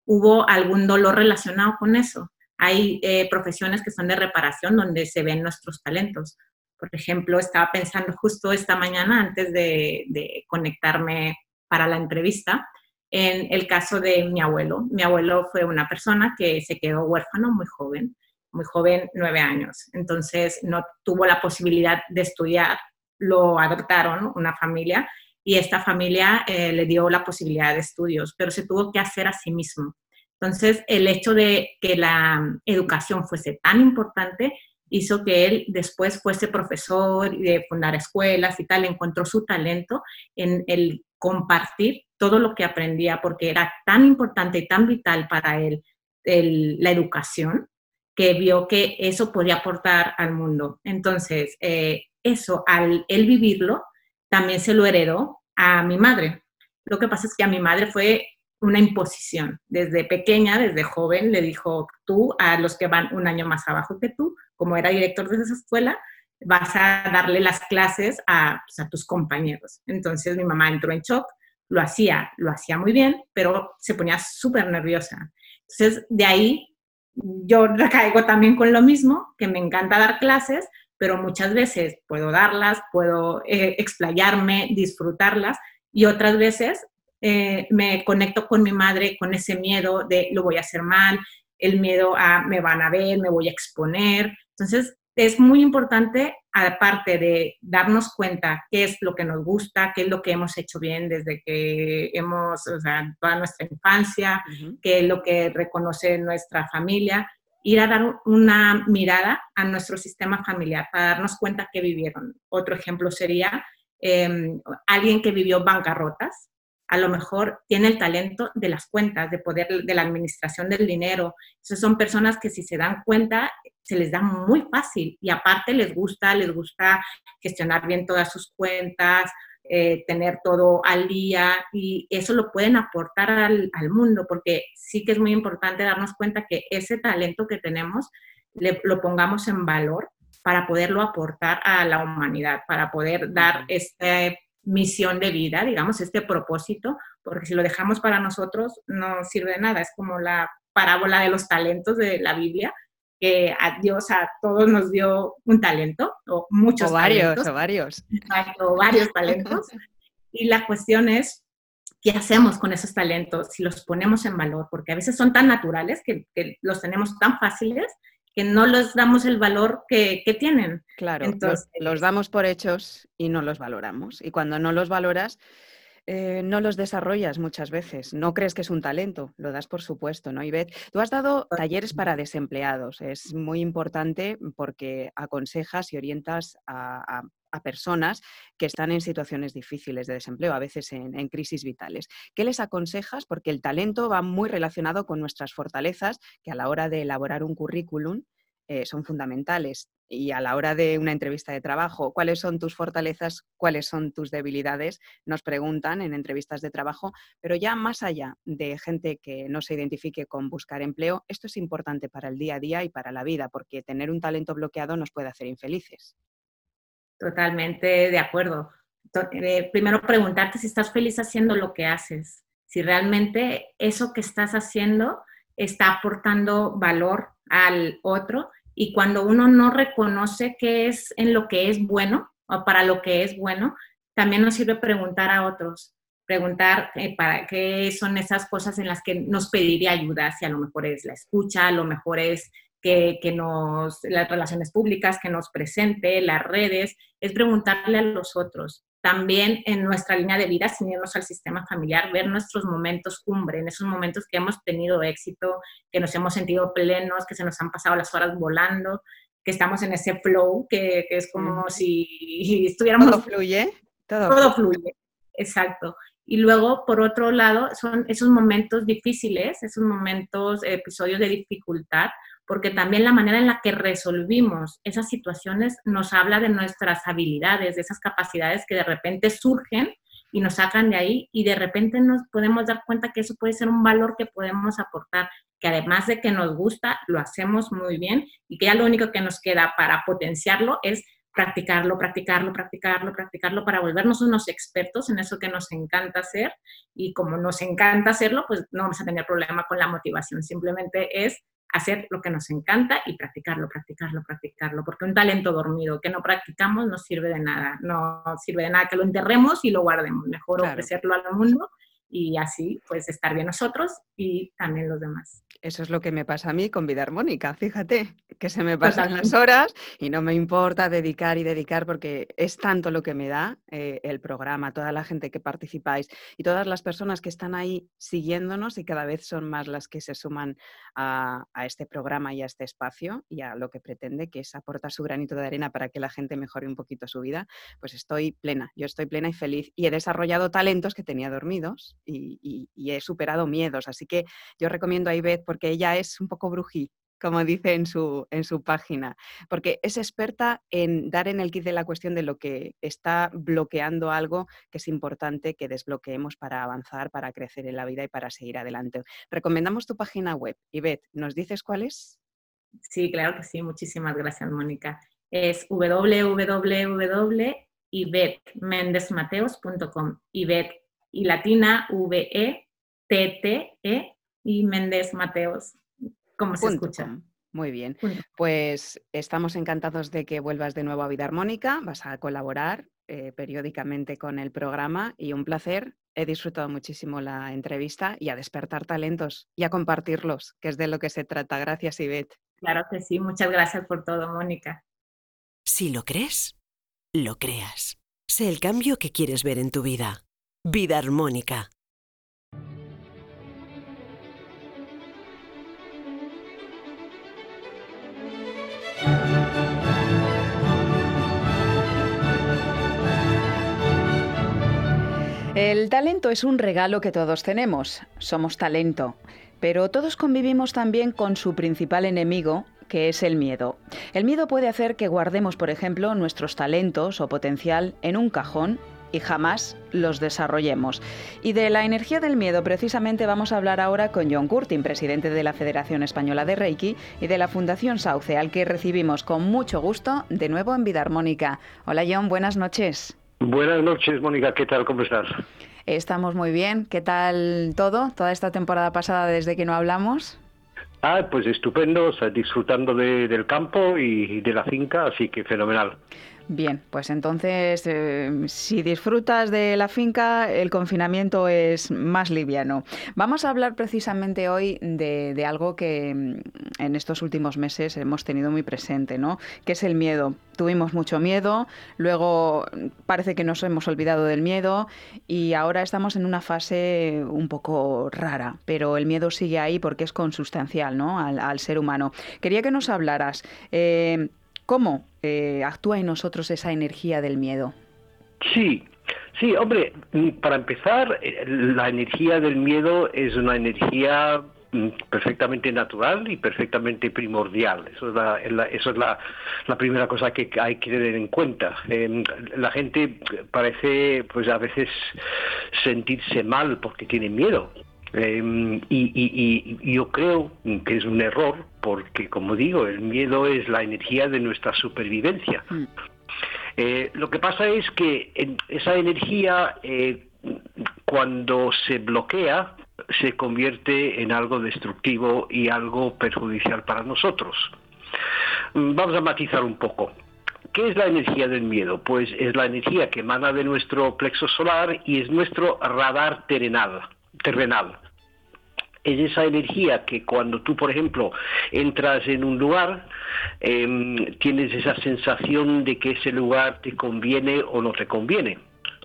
hubo algún dolor relacionado con eso. Hay eh, profesiones que son de reparación donde se ven nuestros talentos. Por ejemplo, estaba pensando justo esta mañana antes de, de conectarme para la entrevista en el caso de mi abuelo. Mi abuelo fue una persona que se quedó huérfano muy joven, muy joven, nueve años. Entonces no tuvo la posibilidad de estudiar, lo adoptaron una familia y esta familia eh, le dio la posibilidad de estudios, pero se tuvo que hacer a sí mismo. Entonces, el hecho de que la educación fuese tan importante hizo que él después fuese profesor de fundar escuelas y tal, encontró su talento en el compartir todo lo que aprendía, porque era tan importante y tan vital para él la educación, que vio que eso podía aportar al mundo. Entonces, eh, eso, al él vivirlo, también se lo heredó a mi madre. Lo que pasa es que a mi madre fue una imposición. Desde pequeña, desde joven, le dijo, tú a los que van un año más abajo que tú, como era director de esa escuela, vas a darle las clases a, pues, a tus compañeros. Entonces mi mamá entró en shock, lo hacía, lo hacía muy bien, pero se ponía súper nerviosa. Entonces, de ahí yo recaigo también con lo mismo, que me encanta dar clases, pero muchas veces puedo darlas, puedo eh, explayarme, disfrutarlas, y otras veces eh, me conecto con mi madre con ese miedo de lo voy a hacer mal, el miedo a me van a ver, me voy a exponer. Entonces, es muy importante, aparte de darnos cuenta qué es lo que nos gusta, qué es lo que hemos hecho bien desde que hemos, o sea, toda nuestra infancia, qué es lo que reconoce nuestra familia, ir a dar una mirada a nuestro sistema familiar para darnos cuenta qué vivieron. Otro ejemplo sería em, alguien que vivió bancarrotas, a lo mejor tiene el talento de las cuentas, de poder, de la administración del dinero. Esas son personas que si se dan cuenta, se les da muy fácil y aparte les gusta, les gusta gestionar bien todas sus cuentas, eh, tener todo al día y eso lo pueden aportar al, al, mundo porque sí que es muy importante darnos cuenta que ese talento que tenemos lo pongamos en valor para poderlo aportar a la humanidad, para poder dar este misión de vida, digamos, este propósito, porque si lo dejamos para nosotros no sirve de nada, es como la parábola de los talentos de la Biblia, que a Dios a todos nos dio un talento, o muchos o varios, talentos. O varios, o varios talentos. y la cuestión es, ¿qué hacemos con esos talentos si los ponemos en valor? Porque a veces son tan naturales que, que los tenemos tan fáciles que no les damos el valor que, que tienen. Claro, Entonces, los, los, damos por hechos y no los valoramos. Y cuando no los valoras, eh, no los desarrollas muchas veces. No crees que es un talento, lo das por supuesto, ¿no? Y Beth, tú has dado talleres para desempleados. Es muy importante porque aconsejas y orientas a, a a personas que están en situaciones difíciles de desempleo, a veces en, en, crisis vitales. ¿Qué les aconsejas? Porque el talento va muy relacionado con nuestras fortalezas, que a la hora de elaborar un currículum eh, son fundamentales. Y a la hora de una entrevista de trabajo, ¿cuáles son tus fortalezas? ¿Cuáles son tus debilidades? Nos preguntan en entrevistas de trabajo, pero ya más allá de gente que no se identifique con buscar empleo, esto es importante para el día a día y para la vida, porque tener un talento bloqueado nos puede hacer infelices. Totalmente de acuerdo. Eh, primero preguntarte si estás feliz haciendo lo que haces, si realmente eso que estás haciendo está aportando valor al otro y cuando uno no reconoce qué es en lo que es bueno o para lo que es bueno, también nos sirve preguntar a otros, preguntar eh, para qué son esas cosas en las que nos pediría ayuda, si a lo mejor es la escucha, a lo mejor es que, que, nos, las relaciones públicas, que nos presente, las redes, es preguntarle a los otros. También en nuestra línea de vida, sin irnos al sistema familiar, ver nuestros momentos cumbre, en esos momentos que hemos tenido éxito, que nos hemos sentido plenos, que se nos han pasado las horas volando, que estamos en ese flow, que, que es como si estuviéramos... Todo fluye. Todo, todo fluye, exacto. Y luego, por otro lado, son esos momentos difíciles, esos momentos, episodios de dificultad, porque también la manera en la que resolvimos esas situaciones nos habla de nuestras habilidades, de esas capacidades que de repente surgen y nos sacan de ahí y de repente nos podemos dar cuenta que eso puede ser un valor que podemos aportar, que además de que nos gusta, lo hacemos muy bien y que ya lo único que nos queda para potenciarlo es practicarlo, practicarlo, practicarlo, practicarlo para volvernos unos expertos en eso que nos encanta hacer. Y como nos encanta hacerlo, pues no vamos a tener problema con la motivación, simplemente es hacer lo que nos encanta y practicarlo, practicarlo, practicarlo, porque un talento dormido que no practicamos no sirve de nada, no sirve de nada que lo enterremos y lo guardemos, mejor ofrecerlo al mundo y así pues estar bien nosotros y también los demás. Eso es lo que me pasa a mí con vida armónica, fíjate, que se me pasan las horas y no me importa dedicar y dedicar porque es tanto lo que me da eh, el programa, toda la gente que participáis y todas las personas que están ahí siguiéndonos y cada vez son más las que se suman a, este programa y a este espacio y a lo que pretende, que es aportar su granito de arena para que la gente mejore un poquito su vida, pues estoy plena, yo estoy plena y feliz y he desarrollado talentos que tenía dormidos y, he superado miedos, así que yo recomiendo a Ivette porque ella es un poco brují, como dice en su, en su página, porque es experta en dar en el kit de la cuestión de lo que está bloqueando algo que es importante que desbloqueemos para avanzar, para crecer en la vida y para seguir adelante. Recomendamos tu página web. Ivette, ¿nos dices cuál es? Sí, claro que sí. Muchísimas gracias, Mónica. Es www.ivetmendesmateos.com. Ivette y latina V-E-T-T-E y Méndez Mateos, como se escucha. Muy bien. Pues estamos encantados de que vuelvas de nuevo a Vida Armónica. Vas a colaborar eh, periódicamente con el programa y un placer. He disfrutado muchísimo la entrevista y a despertar talentos y a compartirlos, que es de lo que se trata. Gracias, Ivette. Claro que sí. Muchas gracias por todo, Mónica. Si lo crees, lo creas. Sé el cambio que quieres ver en tu vida. Vida Armónica. El talento es un regalo que todos tenemos. Somos talento. Pero todos convivimos también con su principal enemigo, que es el miedo. El miedo puede hacer que guardemos, por ejemplo, nuestros talentos o potencial en un cajón y jamás los desarrollemos. Y de la energía del miedo precisamente vamos a hablar ahora con John Curtin, presidente de la Federación Española de Reiki y de la Fundación Sauce, al que recibimos con mucho gusto de nuevo en Vida Armónica. Hola John, buenas noches. Buenas noches, Mónica, ¿qué tal? ¿Cómo estás? Estamos muy bien. ¿Qué tal todo? Toda esta temporada pasada desde que no hablamos. Ah, pues estupendo, disfrutando del campo y de la finca, así que fenomenal. Bien, pues entonces, eh, si disfrutas de la finca, el confinamiento es más liviano. Vamos a hablar precisamente hoy de, algo que mm, en estos últimos meses hemos tenido muy presente, ¿no? Que es el miedo. Tuvimos mucho miedo, luego parece que nos hemos olvidado del miedo y ahora estamos en una fase un poco rara, pero el miedo sigue ahí porque es consustancial, ¿no? Al, ser humano. Quería que nos hablaras. Eh, ¿Cómo eh, actúa en nosotros esa energía del miedo? Sí, sí, hombre, mm, para empezar, eh, la energía del miedo es una energía mm, perfectamente natural y perfectamente primordial. Eso es la, eso es la, primera cosa que hay que tener en cuenta. Em, la gente parece, pues a veces, sentirse mal porque tiene miedo. Em, y, yo creo que es un error porque, como digo, el miedo es la energía de nuestra supervivencia. Mm. Eh, lo que pasa es que esa energía, eh, cuando se bloquea, se convierte en algo destructivo y algo perjudicial para nosotros. Mm, vamos a matizar un poco. ¿Qué es la energía del miedo? Pues es la energía que emana de nuestro plexo solar y es nuestro radar terrenal. terrenal es esa energía que cuando tú, por ejemplo, entras en un lugar, em, tienes esa sensación de que ese lugar te conviene o no te conviene.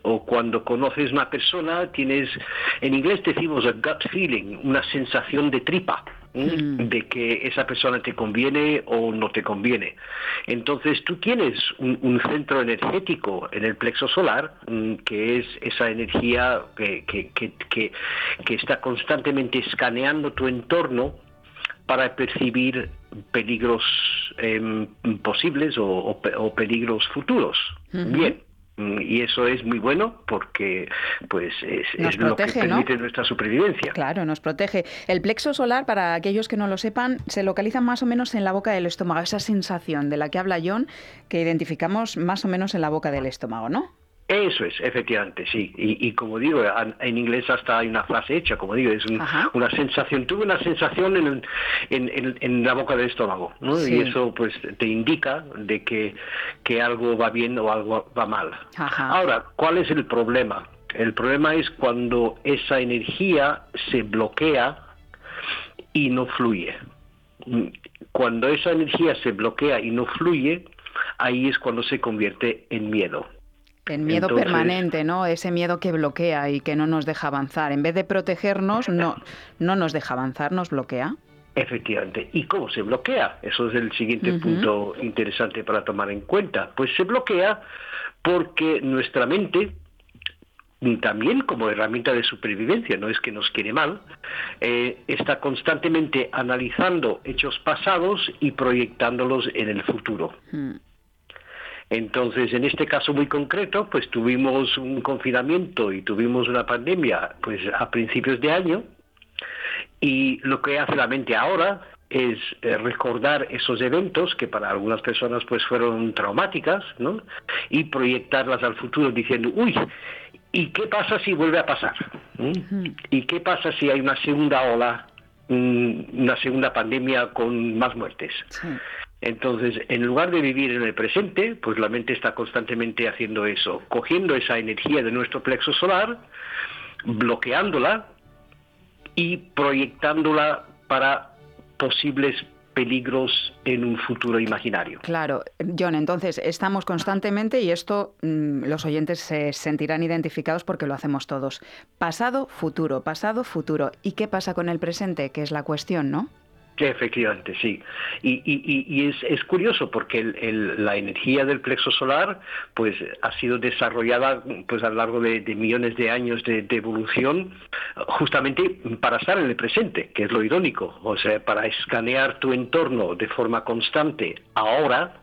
O cuando conoces una persona, tienes, en inglés decimos a gut feeling, una sensación de tripa Mm. de que esa persona te conviene o no te conviene. Entonces tú tienes un, centro energético en el plexo solar, mm, que es esa energía que, que, está constantemente escaneando tu entorno para percibir peligros em, posibles o, peligros futuros. Bien. Mm, y eso es muy bueno porque pues es, lo que permite nuestra supervivencia. Claro, nos protege. El plexo solar, para aquellos que no lo sepan, se localiza más o menos en la boca del estómago. Esa sensación de la que habla John, que identificamos más o menos en la boca del estómago, ¿no? Eso es, efectivamente, sí. Y, y como digo, en inglés hasta hay una frase hecha, como digo, es un- una sensación, tuve una sensación en, en, en- en la boca del estómago, ¿no? Sí. Y eso pues te indica de que, que algo va bien o algo va mal. Ajá. Ahora, ¿cuál es el problema? El problema es cuando esa energía se bloquea y no fluye. Cuando esa energía se bloquea y no fluye, ahí es cuando se convierte en miedo. En miedo Entonces- permanente, ¿no? Ese miedo que bloquea y que no nos deja avanzar. En vez de protegernos, no, no nos deja avanzar, nos bloquea. Efectivamente. ¿Y cómo se bloquea? Eso es el siguiente punto interesante para tomar en cuenta. Pues se bloquea porque nuestra mente, también como herramienta de supervivencia, no es que nos quiere mal, eh, está constantemente analizando hechos pasados y proyectándolos en el futuro. Mm. Entonces, en este caso muy concreto, pues tuvimos un confinamiento y tuvimos una pandemia pues a principios de año y lo que hace la mente ahora es eh, recordar esos eventos que para algunas personas pues fueron traumáticas, ¿no? Y proyectarlas al futuro diciendo, uy, ¿y qué pasa si vuelve a pasar? ¿Y qué pasa si hay una segunda ola, una segunda pandemia con más muertes? Entonces, en lugar de vivir en el presente, pues la mente está constantemente haciendo eso, cogiendo esa energía de nuestro plexo solar, bloqueándola y proyectándola para posibles peligros en un futuro imaginario. Claro, John, entonces estamos constantemente, y esto mm, los oyentes se sentirán identificados porque lo hacemos todos, pasado, futuro, pasado, futuro. ¿Y qué pasa con el presente? Que es la cuestión, ¿no? Efectivamente, sí. Y, y- y- y es, es curioso porque el- el- la energía del plexo solar pues, ha sido desarrollada pues, a lo largo de, de millones de años de, de evolución justamente para estar en el presente, que es lo irónico. O sea, para escanear tu entorno de forma constante ahora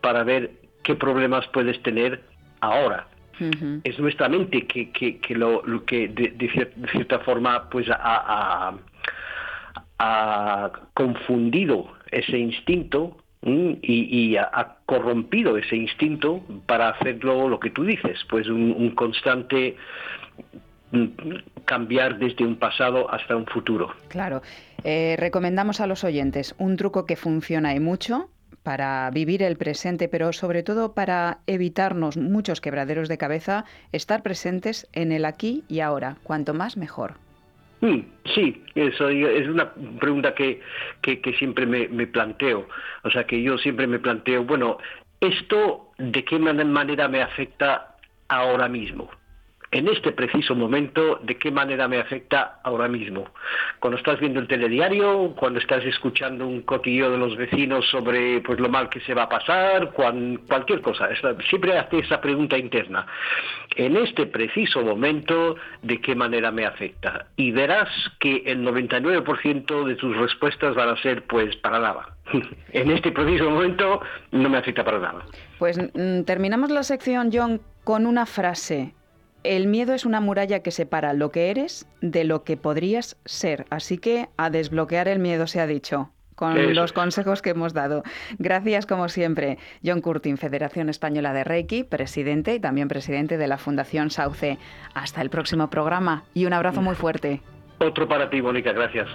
para ver qué problemas puedes tener ahora es nuestra mente que, que, que lo, lo que de, de cier- de cierta forma pues ha, ha- ha confundido ese instinto ¿m? y, ha corrompido ese instinto para hacerlo lo que tú dices, pues un, un constante mm, cambiar desde un pasado hasta un futuro. Claro. Eh, recomendamos a los oyentes un truco que funciona y mucho para vivir el presente, pero sobre todo para evitarnos muchos quebraderos de cabeza, estar presentes en el aquí y ahora. Cuanto más, mejor. Mm, Sí, eso es una pregunta que, que, siempre me, planteo. O sea, que yo siempre me planteo, bueno, ¿esto de qué man- manera me afecta ahora mismo? En este preciso momento, ¿de qué manera me afecta ahora mismo? Cuando estás viendo el telediario, cuando estás escuchando un cotillo de los vecinos sobre pues lo mal que se va a pasar, cuan- cualquier cosa. Siempre hace esa pregunta interna. En este preciso momento, ¿de qué manera me afecta? Y verás que el 99% de tus respuestas van a ser pues para nada. en este preciso momento no me afecta para nada. Pues mm, terminamos la sección, John, con una frase. El miedo es una muralla que separa lo que eres de lo que podrías ser. Así que a desbloquear el miedo se ha dicho. Con Eso los consejos que hemos dado. Gracias, como siempre. John Curtin, Federación Española de Reiki, presidente y también presidente de la Fundación Sauce. Hasta el próximo programa y un abrazo muy fuerte. Otro para ti, Mónica, gracias.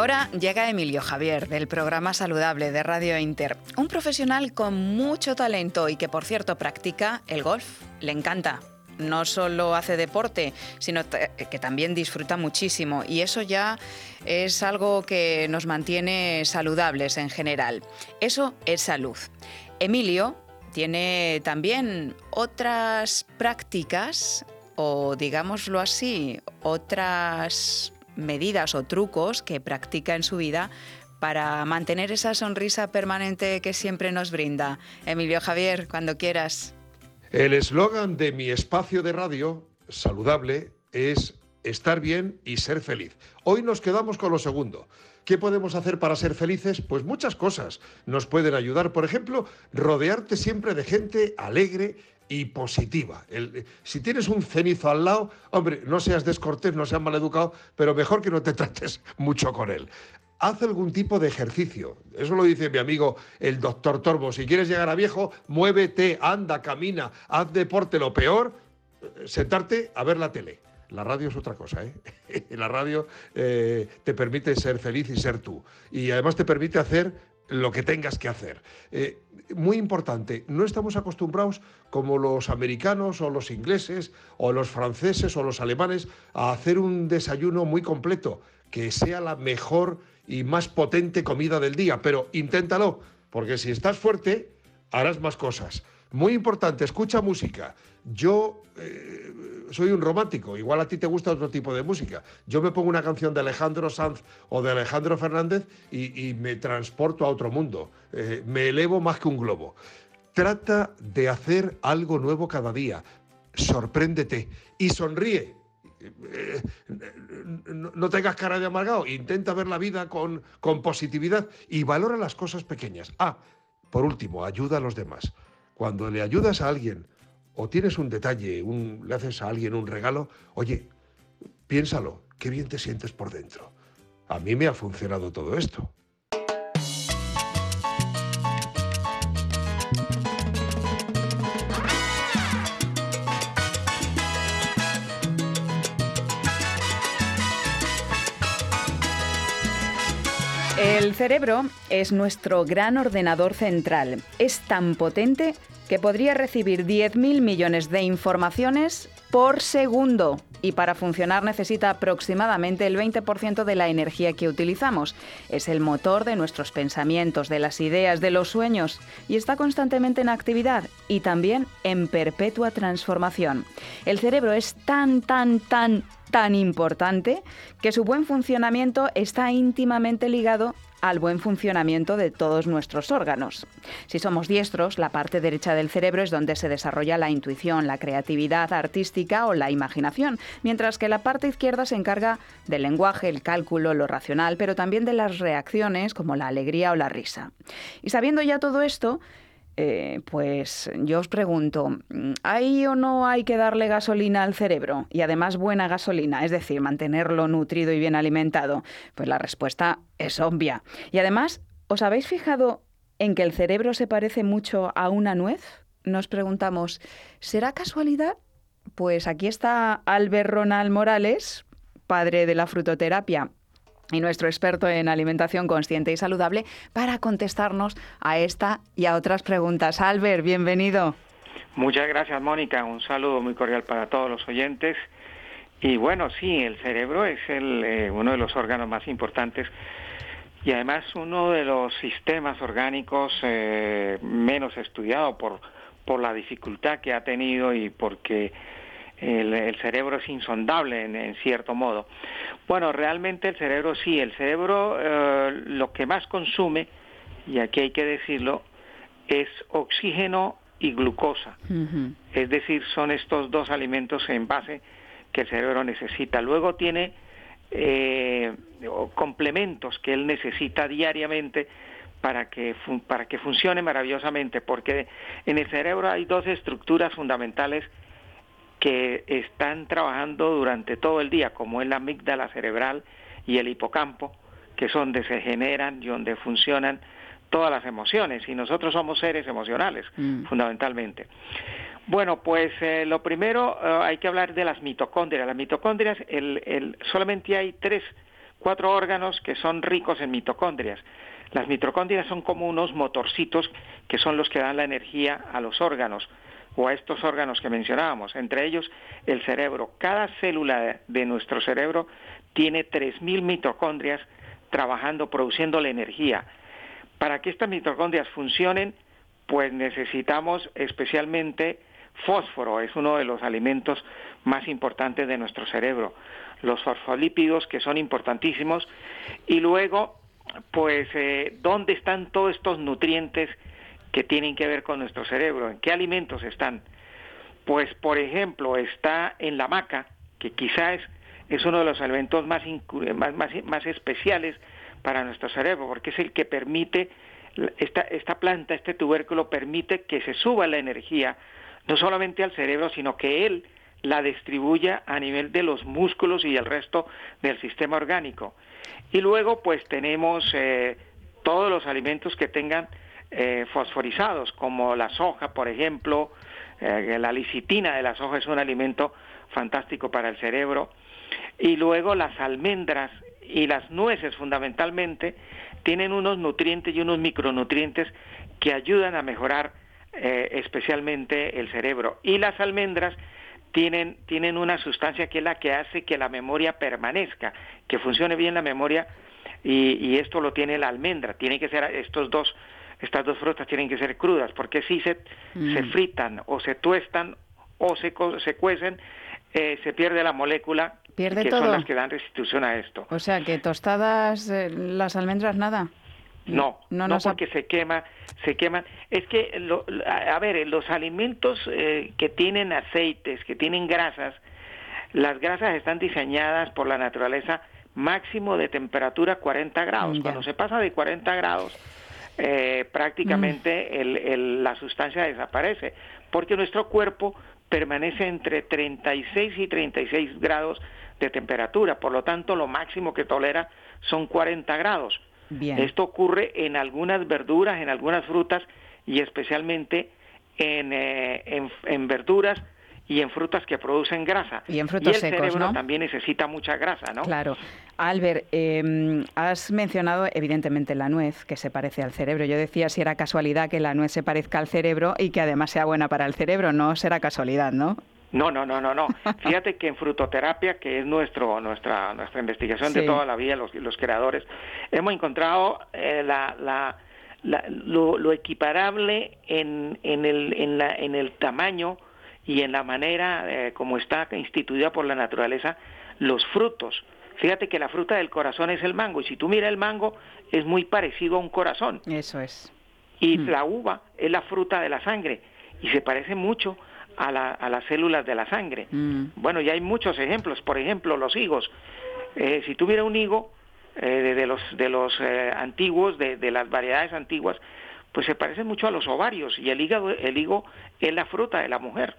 Ahora llega Emilio Javier del programa Saludable de Radio Inter, un profesional con mucho talento y que por cierto practica el golf, le encanta. No solo hace deporte, sino t- que también disfruta muchísimo y eso ya es algo que nos mantiene saludables en general. Eso es salud. Emilio tiene también otras prácticas o digámoslo así, otras medidas o trucos que practica en su vida para mantener esa sonrisa permanente que siempre nos brinda. Emilio Javier, cuando quieras. El eslogan de mi espacio de radio saludable es estar bien y ser feliz. Hoy nos quedamos con lo segundo. ¿Qué podemos hacer para ser felices? Pues muchas cosas nos pueden ayudar. Por ejemplo, rodearte siempre de gente alegre y positiva. si tienes un cenizo al lado, hombre, no seas descortés, no seas maleducado, pero mejor que no te trates mucho con él. Haz algún tipo de ejercicio. Eso lo dice mi amigo el doctor Torbo. Si quieres llegar a viejo, muévete, anda, camina, haz deporte. Lo peor, sentarte a ver la tele. La radio es otra cosa, ¿eh? la radio eh, te permite ser feliz y ser tú. Y además te permite hacer lo que tengas que hacer. Eh, muy importante, no estamos acostumbrados como los americanos o los ingleses o los franceses o los alemanes a hacer un desayuno muy completo, que sea la mejor y más potente comida del día, pero inténtalo, porque si estás fuerte, harás más cosas. Muy importante, escucha música. Yo eh, soy un romántico, igual a ti te gusta otro tipo de música. Yo me pongo una canción de Alejandro Sanz o de Alejandro Fernández y, me transporto a otro mundo. Eh, me elevo más que un globo. Trata de hacer algo nuevo cada día. Sorpréndete y sonríe. Eh, no, tengas cara de amargado, intenta ver la vida con, con positividad y valora las cosas pequeñas. Ah, por último, ayuda a los demás. Cuando le ayudas a alguien o tienes un detalle, le haces a alguien un regalo, oye, piénsalo, qué bien te sientes por dentro. A mí me ha funcionado todo esto. El cerebro es nuestro gran ordenador central. Es tan potente que podría recibir 10.000 millones de informaciones por segundo y para funcionar necesita aproximadamente el 20% de la energía que utilizamos. Es el motor de nuestros pensamientos, de las ideas, de los sueños y está constantemente en actividad y también en perpetua transformación. El cerebro es tan, tan, tan, tan importante que su buen funcionamiento está íntimamente ligado al buen funcionamiento de todos nuestros órganos. Si somos diestros, la parte derecha del cerebro es donde se desarrolla la intuición, la creatividad artística o la imaginación, mientras que la parte izquierda se encarga del lenguaje, el cálculo, lo racional, pero también de las reacciones como la alegría o la risa. Y sabiendo ya todo esto, eh, pues yo os pregunto, ¿hay o no hay que darle gasolina al cerebro? Y además buena gasolina, es decir, mantenerlo nutrido y bien alimentado. Pues la respuesta es obvia. Y además, ¿os habéis fijado en que el cerebro se parece mucho a una nuez? Nos preguntamos, ¿será casualidad? Pues aquí está Albert Ronald Morales, padre de la frutoterapia y nuestro experto en alimentación consciente y saludable para contestarnos a esta y a otras preguntas. Albert, bienvenido. Muchas gracias, Mónica. Un saludo muy cordial para todos los oyentes. Y bueno, sí, el cerebro es el, eh, uno de los órganos más importantes y además uno de los sistemas orgánicos eh, menos estudiado por, por la dificultad que ha tenido y porque el, cerebro es insondable en, cierto modo. Bueno, realmente el cerebro sí, el cerebro eh, lo que más consume, y aquí hay que decirlo, es oxígeno y glucosa. Es decir, son estos dos alimentos en base que el cerebro necesita. Luego tiene eh, complementos que él necesita diariamente para que, para que funcione maravillosamente, porque en el cerebro hay dos estructuras fundamentales que están trabajando durante todo el día, como es la amígdala cerebral y el hipocampo, que son donde se generan y donde funcionan todas las emociones, y nosotros somos seres emocionales, mm. fundamentalmente. Bueno, pues eh, lo primero eh, hay que hablar de las mitocondrias. Las mitocondrias, el, solamente hay tres, cuatro órganos que son ricos en mitocondrias. Las mitocondrias son como unos motorcitos que son los que dan la energía a los órganos o a estos órganos que mencionábamos, entre ellos el cerebro. Cada célula de nuestro cerebro tiene 3.000 mitocondrias trabajando, produciendo la energía. Para que estas mitocondrias funcionen, pues necesitamos especialmente fósforo, es uno de los alimentos más importantes de nuestro cerebro. Los fosfolípidos, que son importantísimos, y luego, pues, eh, ¿dónde están todos estos nutrientes que tienen que ver con nuestro cerebro, en qué alimentos están. Pues, por ejemplo, está en la maca, que quizás es uno de los elementos más, más, más, especiales para nuestro cerebro, porque es el que permite, esta, esta planta, este tubérculo permite que se suba la energía, no solamente al cerebro, sino que él la distribuya a nivel de los músculos y el resto del sistema orgánico. Y luego, pues tenemos eh, todos los alimentos que tengan eh, fosforizados, como la soja, por ejemplo, eh, la licitina de la soja es un alimento fantástico para el cerebro. Y luego las almendras y las nueces fundamentalmente tienen unos nutrientes y unos micronutrientes que ayudan a mejorar eh, especialmente el cerebro. Y las almendras tienen, tienen una sustancia que es la que hace que la memoria permanezca, que funcione bien la memoria y, esto lo tiene la almendra. Tiene que ser estos dos, estas dos frutas tienen que ser crudas, porque si se, se mm. fritan o se tuestan o se, se cuecen, eh, se pierde la molécula ¿Pierde que todo? son las que dan restitución a esto. O sea, que tostadas eh, las almendras nada. No, no, no porque se quema, se queman. Es que, a ver, los alimentos eh, que tienen aceites, que tienen grasas, las grasas están diseñadas por la naturaleza máximo de temperatura 40 grados. Cuando se pasa de 40 grados, eh, prácticamente mm. la sustancia desaparece, porque nuestro cuerpo permanece entre 36 y 36 grados de temperatura, por lo tanto lo máximo que tolera son 40 grados. Esto ocurre en algunas verduras, en algunas frutas y especialmente en, eh, en, verduras y en frutas que producen grasa. Y en frutos el cerebro también necesita mucha grasa, ¿no? Claro. Albert, em, has mencionado evidentemente la nuez, que se parece al cerebro. Yo decía si era casualidad que la nuez se parezca al cerebro y que además sea buena para el cerebro. No será casualidad, ¿no? No, no, no, no, no. Fíjate que en frutoterapia, que es nuestro, nuestra, nuestra investigación de toda la vida, los, los creadores, hemos encontrado eh, la, la, lo, equiparable en, en, el, en, la, en el tamaño y en la manera eh, como está instituida por la naturaleza los frutos. Fíjate que la fruta del corazón es el mango, y si tú miras el mango, es muy parecido a un corazón. Eso es. Y mm. la uva es la fruta de la sangre, y se parece mucho a, la, a las células de la sangre. Mm. Bueno, y hay muchos ejemplos. Por ejemplo, los higos. Eh, si tuviera un higo eh, de, los, de los eh, antiguos, de, de, las variedades antiguas, pues se parece mucho a los ovarios y el hígado, el higo es la fruta de la mujer.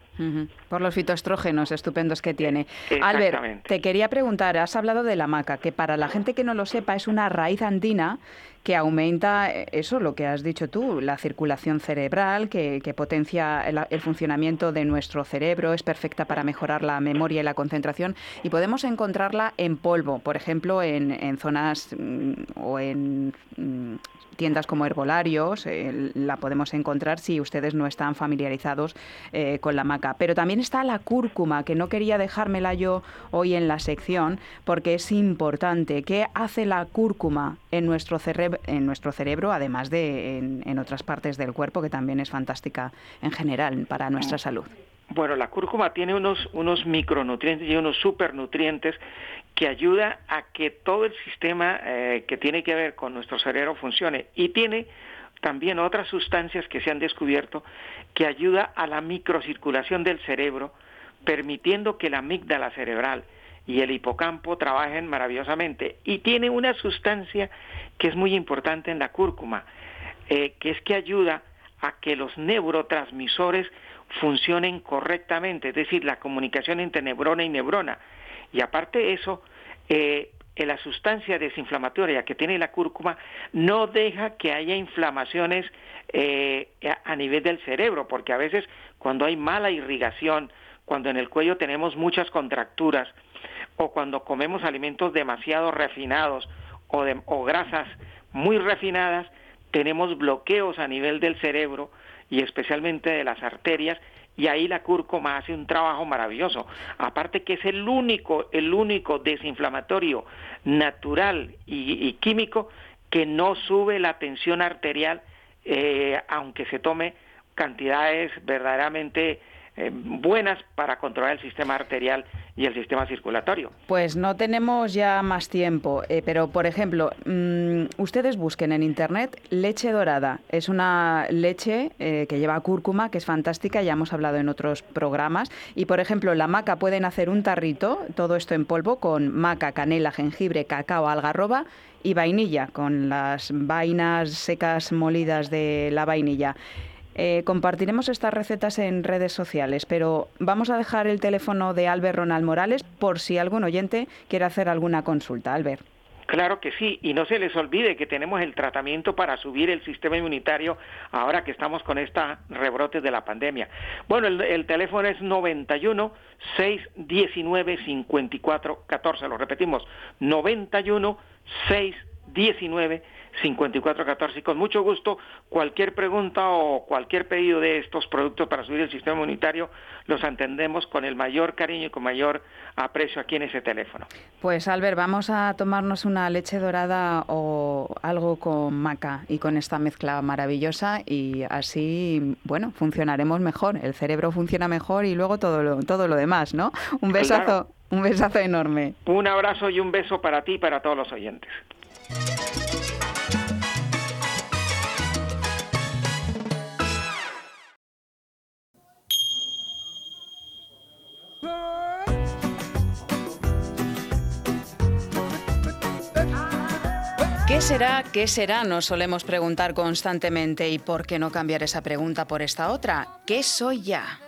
Por los fitoestrógenos estupendos que tiene. Albert, te quería preguntar, has hablado de la maca, que para la gente que no lo sepa es una raíz andina que aumenta eh, eso, lo que has dicho tú, la circulación cerebral, que, potencia el, funcionamiento de nuestro cerebro, es perfecta para mejorar la memoria y la concentración y podemos encontrarla en polvo, por ejemplo, en, zonas mm, o en mm, tiendas como herbolarios, eh, la podemos encontrar si ustedes no están familiarizados eh, con la maca. Pero también está la cúrcuma, que no quería dejármela yo hoy en la sección, porque es importante. ¿Qué hace la cúrcuma en nuestro, en nuestro cerebro, además de en, otras partes del cuerpo, que también es fantástica en general para nuestra salud? Bueno, la cúrcuma tiene unos, unos micronutrientes y unos supernutrientes que ayuda a que todo el sistema eh, que tiene que ver con nuestro cerebro funcione y tiene también otras sustancias que se han descubierto que ayuda a la microcirculación del cerebro, permitiendo que la amígdala cerebral y el hipocampo trabajen maravillosamente. Y tiene una sustancia que es muy importante en la cúrcuma, eh, que es que ayuda a que los neurotransmisores funcionen correctamente, es decir, la comunicación entre neurona y neurona. Y aparte de eso, eh, la sustancia desinflamatoria que tiene la cúrcuma no deja que haya inflamaciones eh, a nivel del cerebro, porque a veces cuando hay mala irrigación, cuando en el cuello tenemos muchas contracturas, o cuando comemos alimentos demasiado refinados o, o grasas muy refinadas, tenemos bloqueos a nivel del cerebro y especialmente de las arterias y ahí la cúrcuma hace un trabajo maravilloso. Aparte que es el único, el único desinflamatorio natural y, químico que no sube la tensión arterial, eh, aunque se tome cantidades verdaderamente eh, buenas para controlar el sistema arterial y el sistema circulatorio. Pues no tenemos ya más tiempo, eh, pero por ejemplo, mm, ustedes busquen en internet leche dorada. Es una leche eh, que lleva cúrcuma, que es fantástica, ya hemos hablado en otros programas. Y por ejemplo, la maca pueden hacer un tarrito, todo esto en polvo, con maca, canela, jengibre, cacao, algarroba y vainilla, con las vainas secas molidas de la vainilla. Eh, compartiremos estas recetas en redes sociales, pero vamos a dejar el teléfono de Albert Ronald Morales por si algún oyente quiere hacer alguna consulta. Albert. Claro que sí, y no se les olvide que tenemos el tratamiento para subir el sistema inmunitario ahora que estamos con esta rebrote de la pandemia. Bueno, el, teléfono es 91 619 54 14, lo repetimos, 91 619 5414 y con mucho gusto cualquier pregunta o cualquier pedido de estos productos para subir el sistema inmunitario los atendemos con el mayor cariño y con mayor aprecio aquí en ese teléfono. Pues Albert, vamos a tomarnos una leche dorada o algo con maca y con esta mezcla maravillosa y así, bueno, funcionaremos mejor, el cerebro funciona mejor y luego todo lo, todo lo demás, ¿no? Un besazo, un besazo enorme. Un abrazo y un beso para ti y para todos los oyentes. ¿Qué será? ¿Qué será? Nos solemos preguntar constantemente. ¿Y por qué no cambiar esa pregunta por esta otra? ¿Qué soy ya?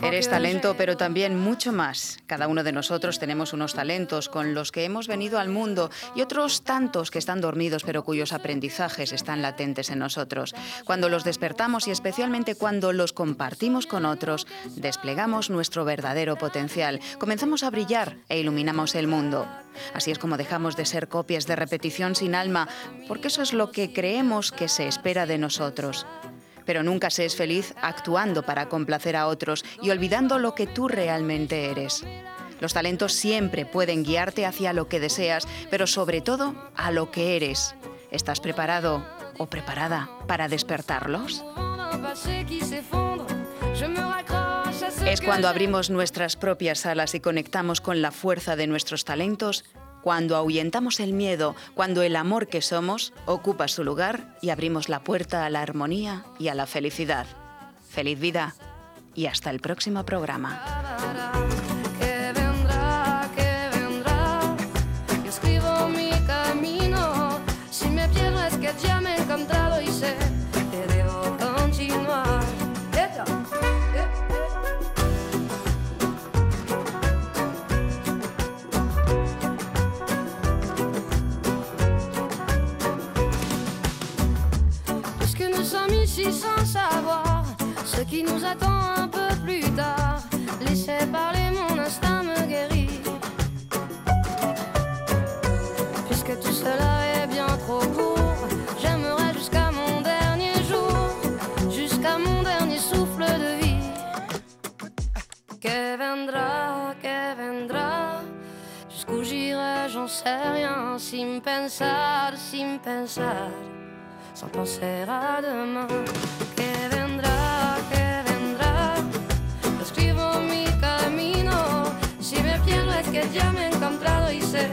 Eres talento, pero también mucho más. Cada uno de nosotros tenemos unos talentos con los que hemos venido al mundo y otros tantos que están dormidos, pero cuyos aprendizajes están latentes en nosotros. Cuando los despertamos y especialmente cuando los compartimos con otros, desplegamos nuestro verdadero potencial. Comenzamos a brillar e iluminamos el mundo. Así es como dejamos de ser copias de repetición sin alma, porque eso es lo que creemos que se espera de nosotros pero nunca se es feliz actuando para complacer a otros y olvidando lo que tú realmente eres. Los talentos siempre pueden guiarte hacia lo que deseas, pero sobre todo a lo que eres. ¿Estás preparado o preparada para despertarlos? Es cuando abrimos nuestras propias alas y conectamos con la fuerza de nuestros talentos cuando ahuyentamos el miedo, cuando el amor que somos ocupa su lugar y abrimos la puerta a la armonía y a la felicidad. Feliz vida y hasta el próximo programa. Qui nous attend un peu plus tard. Laissez parler, mon instinct me guérit. Puisque tout cela est bien trop court, j'aimerais jusqu'à mon dernier jour, jusqu'à mon dernier souffle de vie. Que vendra, que vendra, jusqu'où j'irai, j'en sais rien, sin pensar, sin pensar. sans penser à demain. Que vendrá, quién no es que ya me he encontrado y sé